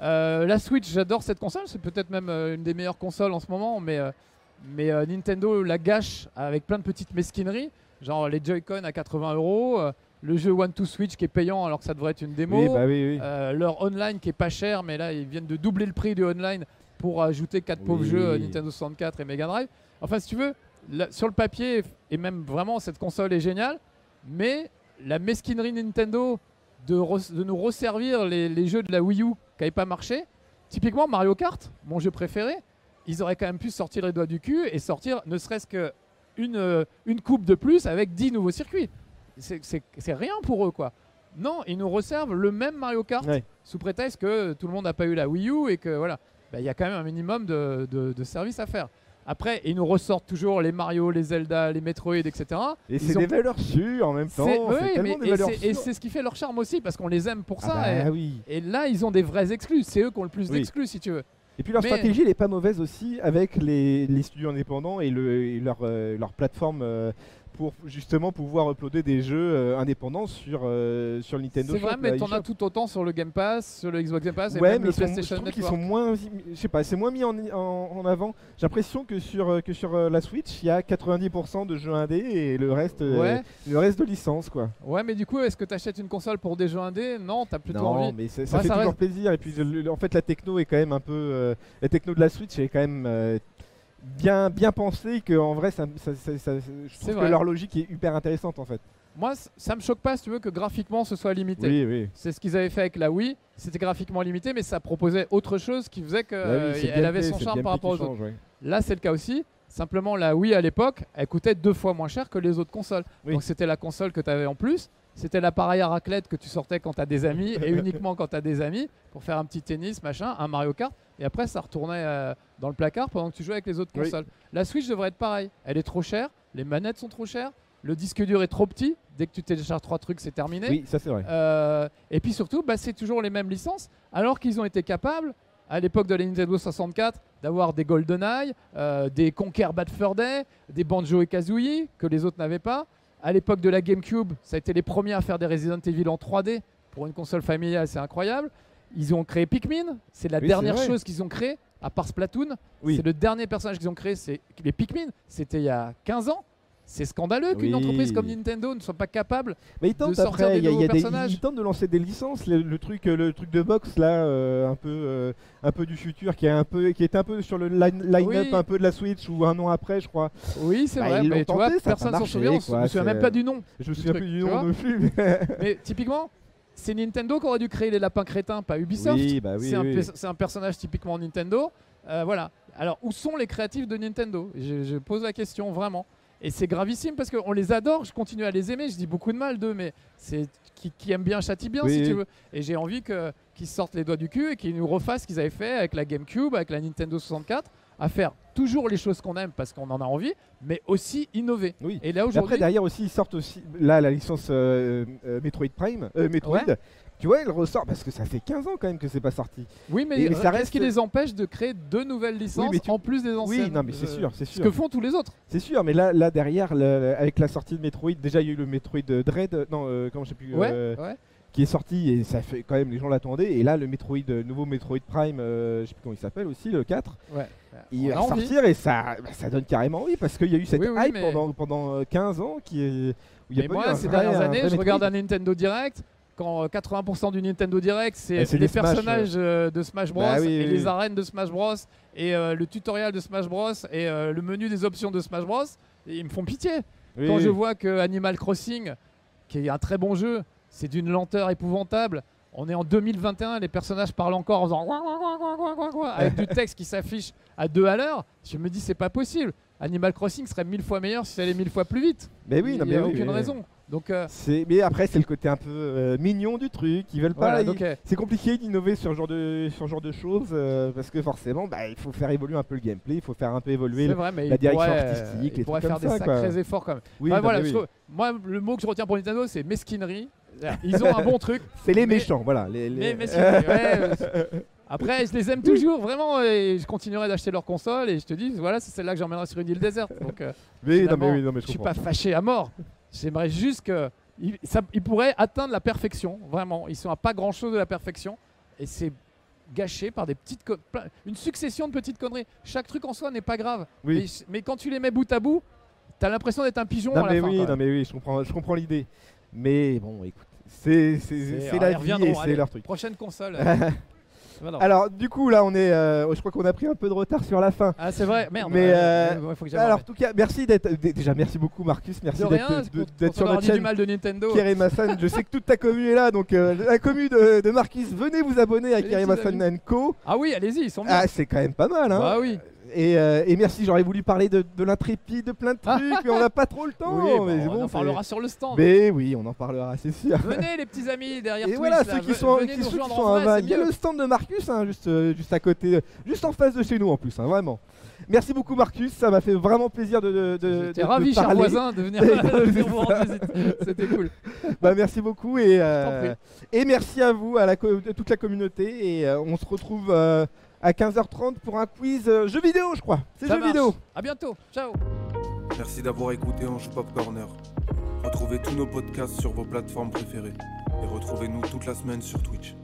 Euh, la Switch, j'adore cette console, c'est peut-être même euh, une des meilleures consoles en ce moment, mais, euh, mais Nintendo la gâche avec plein de petites mesquineries, genre les Joy-Con à 80 euros, le jeu One to Switch qui est payant alors que ça devrait être une démo, Oui, bah oui, oui. euh, leur online qui est pas cher, mais là ils viennent de doubler le prix du online pour ajouter quatre pauvres jeux Nintendo 64 et Mega Drive. Enfin, si tu veux, là, sur le papier, et même vraiment cette console est géniale, mais la mesquinerie Nintendo de, nous resservir les, les jeux de la Wii U qui n'avaient pas marché, typiquement Mario Kart, mon jeu préféré, ils auraient quand même pu sortir les doigts du cul et sortir ne serait-ce que une, euh, une coupe de plus avec 10 nouveaux circuits. C'est- rien pour eux, quoi. Non, ils nous resservent le même Mario Kart Ouais. sous prétexte que tout le monde n'a pas eu la Wii U et que voilà, bah, il y a quand même un minimum de, de, de services à faire. Après, ils nous ressortent toujours les Mario, les Zelda, les Metroid, etc. Et c'est ont- des valeurs sûres en même temps. Oui, mais- et valeurs c'est- et sûres. c'est ce qui fait leur charme aussi parce qu'on les aime pour ça. Ah bah et, oui. et là, ils ont des vrais exclus. C'est eux qui ont le plus Oui. d'exclus, si tu veux. Et puis leur Mais- stratégie, elle est pas mauvaise aussi avec les, les studios indépendants et, le, et leur, euh, leur plateforme euh, pour justement pouvoir uploader des jeux euh, indépendants sur, euh, sur le Nintendo C'est Shop, vrai, mais là, t'en as tout autant sur le Game Pass, sur le Xbox Game Pass et Ouais, même mais le ils PlayStation Network. sont moins, je sais pas, c'est moins mis en, en, en avant. J'ai l'impression que sur euh, que sur la Switch, il y a 90% de jeux indés et le reste, Ouais, le reste de licence quoi. ouais, mais du coup, est-ce que t'achètes une console pour des jeux indés? Non, t'as plutôt non, envie. mais c'est- ça Ouais, fait ça toujours reste- plaisir. Et puis en fait, la techno est quand même un peu, euh, la techno de la Switch est quand même euh, bien bien pensée que en vrai, ça, ça- ça- ça- je trouve que leur logique est hyper intéressante en fait. Moi, ça me choque pas, si tu veux, que graphiquement ce soit limité. Oui, oui. C'est ce qu'ils avaient fait avec la Wii. C'était graphiquement limité, mais ça proposait autre chose qui faisait qu'elle Bah le avait son charme par rapport aux autres. change, ouais. Là, c'est le cas aussi. Simplement, la Wii à l'époque, elle coûtait deux fois moins cher que les autres consoles. Oui. Donc, c'était la console que tu avais en plus. C'était l'appareil à raclette que tu sortais quand tu as des amis et (laughs) uniquement quand tu as des amis pour faire un petit tennis, machin, un Mario Kart. Et après, ça retournait euh, dans le placard pendant que tu jouais avec les autres Oui. consoles. La Switch devrait être pareil. Elle est trop chère, les manettes sont trop chères, le disque dur est trop petit. Dès que tu télécharges trois trucs, c'est terminé. Oui, ça c'est vrai. Euh, et puis surtout, bah, c'est toujours les mêmes licences, alors qu'ils ont été capables, à l'époque de la Nintendo 64, d'avoir des GoldenEye, euh, des Conquer Bad Fur Day, des Banjo et Kazooie, que les autres n'avaient pas. À l'époque de la GameCube, ça a été les premiers à faire des Resident Evil en 3D. Pour une console familiale, c'est incroyable. Ils ont créé Pikmin, c'est la Oui, dernière chose qu'ils ont créé, à part Splatoon. Oui. C'est le dernier personnage qu'ils ont créé, c'est les Pikmin. C'était il y a 15 ans. C'est scandaleux qu'une Oui. entreprise comme Nintendo ne soit pas capable Mais ils tentent sortir après, des il y a, il y a nouveaux des, personnages. ils tentent de lancer des licences. Le, le truc, euh, le truc de box là, euh, un peu, euh, un peu du futur, qui est un peu, qui est un peu sur le line- line-up Oui. un peu de la Switch ou un an après, je crois. Oui, c'est Bah, vrai, mais l'ont tu vois, tenté, personne s'en souvient, se- quoi, me souviens même pas du nom. Je me Du souviens plus du nom non plus. Mais typiquement, c'est Nintendo qui aurait dû créer les lapins crétins, pas Ubisoft. Oui, bah oui, c'est, un, oui. personnage typiquement Nintendo. Euh, voilà. Alors, où sont les créatifs de Nintendo? Je, je pose la question vraiment. Et c'est gravissime parce qu'on les adore, je continue à les aimer, je dis beaucoup de mal d'eux, mais c'est qui, qui aime bien châtie bien si tu veux. Et j'ai envie que, qu'ils sortent les doigts du cul et qu'ils nous refassent ce qu'ils avaient fait avec la GameCube, avec la Nintendo 64, à faire toujours les choses qu'on aime parce qu'on en a envie, mais aussi innover. Oui. Et là Et Après aujourd'hui, derrière aussi ils sortent aussi là la licence euh, euh, Metroid Prime, euh, Metroid. Ouais. Tu vois, elle ressort parce que ça fait 15 ans quand même que c'est pas sorti. Oui, mais, Et- mais ça reste- qui les empêche de créer deux nouvelles licences mais tu- en plus des anciennes Oui, non mais c'est sûr, c'est Ce sûr. que font tous les autres. C'est sûr, mais là, là derrière, le- avec la sortie de Metroid, déjà il y a eu le Metroid Dread, non, euh, comment je sais plus, Ouais, ouais. Qui est sorti et ça fait quand même les gens l'attendaient. Et là, le Metroid, euh, nouveau Metroid Prime, euh, je sais plus comment il s'appelle aussi, le 4, ouais. il va envie. sortir et ça, bah, ça donne carrément envie parce qu'il y a eu cette Oui, oui, hype mais- pendant, pendant euh, 15 ans qui est. où y a Mais moi, ces dernières années, je regarde un Metroid. Nintendo Direct. quand euh, 80% du Nintendo Direct, c'est c'est les Smash, personnages euh, de Smash Bros. Bah oui, et les arènes de Smash Bros. et euh, le tutoriel de Smash Bros. et euh, le menu des options de Smash Bros. Et ils me font pitié. Quand je vois que Animal Crossing, qui est un très bon jeu, c'est d'une lenteur épouvantable. On est en 2021, les personnages parlent encore en faisant avec du texte qui s'affiche à deux à l'heure. Je me dis c'est pas possible. Animal Crossing serait mille fois meilleur si ça allait mille fois plus vite. Mais oui, Il n'y a oui, aucune oui. raison. Donc euh, Mais après, c'est le côté un peu euh, mignon du truc. Ils veulent pas. voilà, euh, C'est compliqué d'innover sur ce genre de, sur ce genre de choses euh, parce que forcément, bah, il faut faire évoluer un peu le gameplay, il faut faire un peu évoluer. vrai, mais la direction pourrait, artistique, il pourrait faire des quoi. sacrés efforts quand même. Oui, non, voilà, oui. moi, le mot que je retiens pour Nintendo, c'est mesquinerie. Ils ont un bon truc, C'est les mais- méchants, voilà. Les, les- mais mesquinerie. ouais, (laughs) Après, je les aime toujours, vraiment, et je continuerai d'acheter leur console. Et je te dis, voilà, c'est celle-là que j'emmènerai sur une île déserte. Donc, euh, Mais non, mais oui, non, mais je je suis pas fâché à mort. J'aimerais juste que il, ça- il pourrait atteindre la perfection, vraiment. Ils sont à pas grand-chose de la perfection, et c'est gâché par des petites une succession de petites conneries. Chaque truc en soi n'est pas grave, Oui. mais, mais quand tu les mets bout à bout, t'as l'impression d'être un pigeon Non, à la mais fin. oui, non, mais oui, je comprends, je comprends l'idée. Mais bon, écoute, c'est alors, la vie et c'est leur truc. Prochaine console. (laughs) Alors, du coup, là, on est. euh, je crois qu'on a pris un peu de retard sur la fin. Ah, c'est vrai, merde. Mais, euh, faut que Alors, en tout cas, merci d'être. Déjà, merci beaucoup, Marcus. Merci d'être sur notre dit du chaîne. mal de Nintendo. Massan, je sais que toute ta commu est là, donc euh, la commu de, de Marcus, venez vous abonner à Kerry Massan Co. Ah oui, allez-y, ils sont bien. Ah, c'est quand même pas mal, hein. bah oui. Et, euh, et merci, j'aurais voulu parler de, de l'intrépide, de plein de trucs, mais on n'a pas trop le temps. Oui, bon, mais on bon, en parlera sur le stand. Mais oui, on en parlera, c'est sûr. Venez les petits amis derrière Et voilà, là, ceux qui sont, qui, sont en Il y a le stand de Marcus, hein, juste, euh, juste à côté, juste en face de chez nous en plus, hein, vraiment. Merci beaucoup Marcus, ça m'a fait vraiment plaisir de, de, de, J'étais de- ravi, cher voisin, de venir, (laughs) C'est de venir vous rendre visite. C'était cool. Bah, merci beaucoup et, euh, et merci à vous, à, la à toute la communauté. Et euh, on se retrouve euh, à 15h30 pour un quiz euh, jeu vidéo, je crois. C'est jeu marche. vidéo. À bientôt. Ciao. Merci d'avoir écouté Ange Pop Corner. Retrouvez tous nos podcasts sur vos plateformes préférées. Et retrouvez-nous toute la semaine sur Twitch.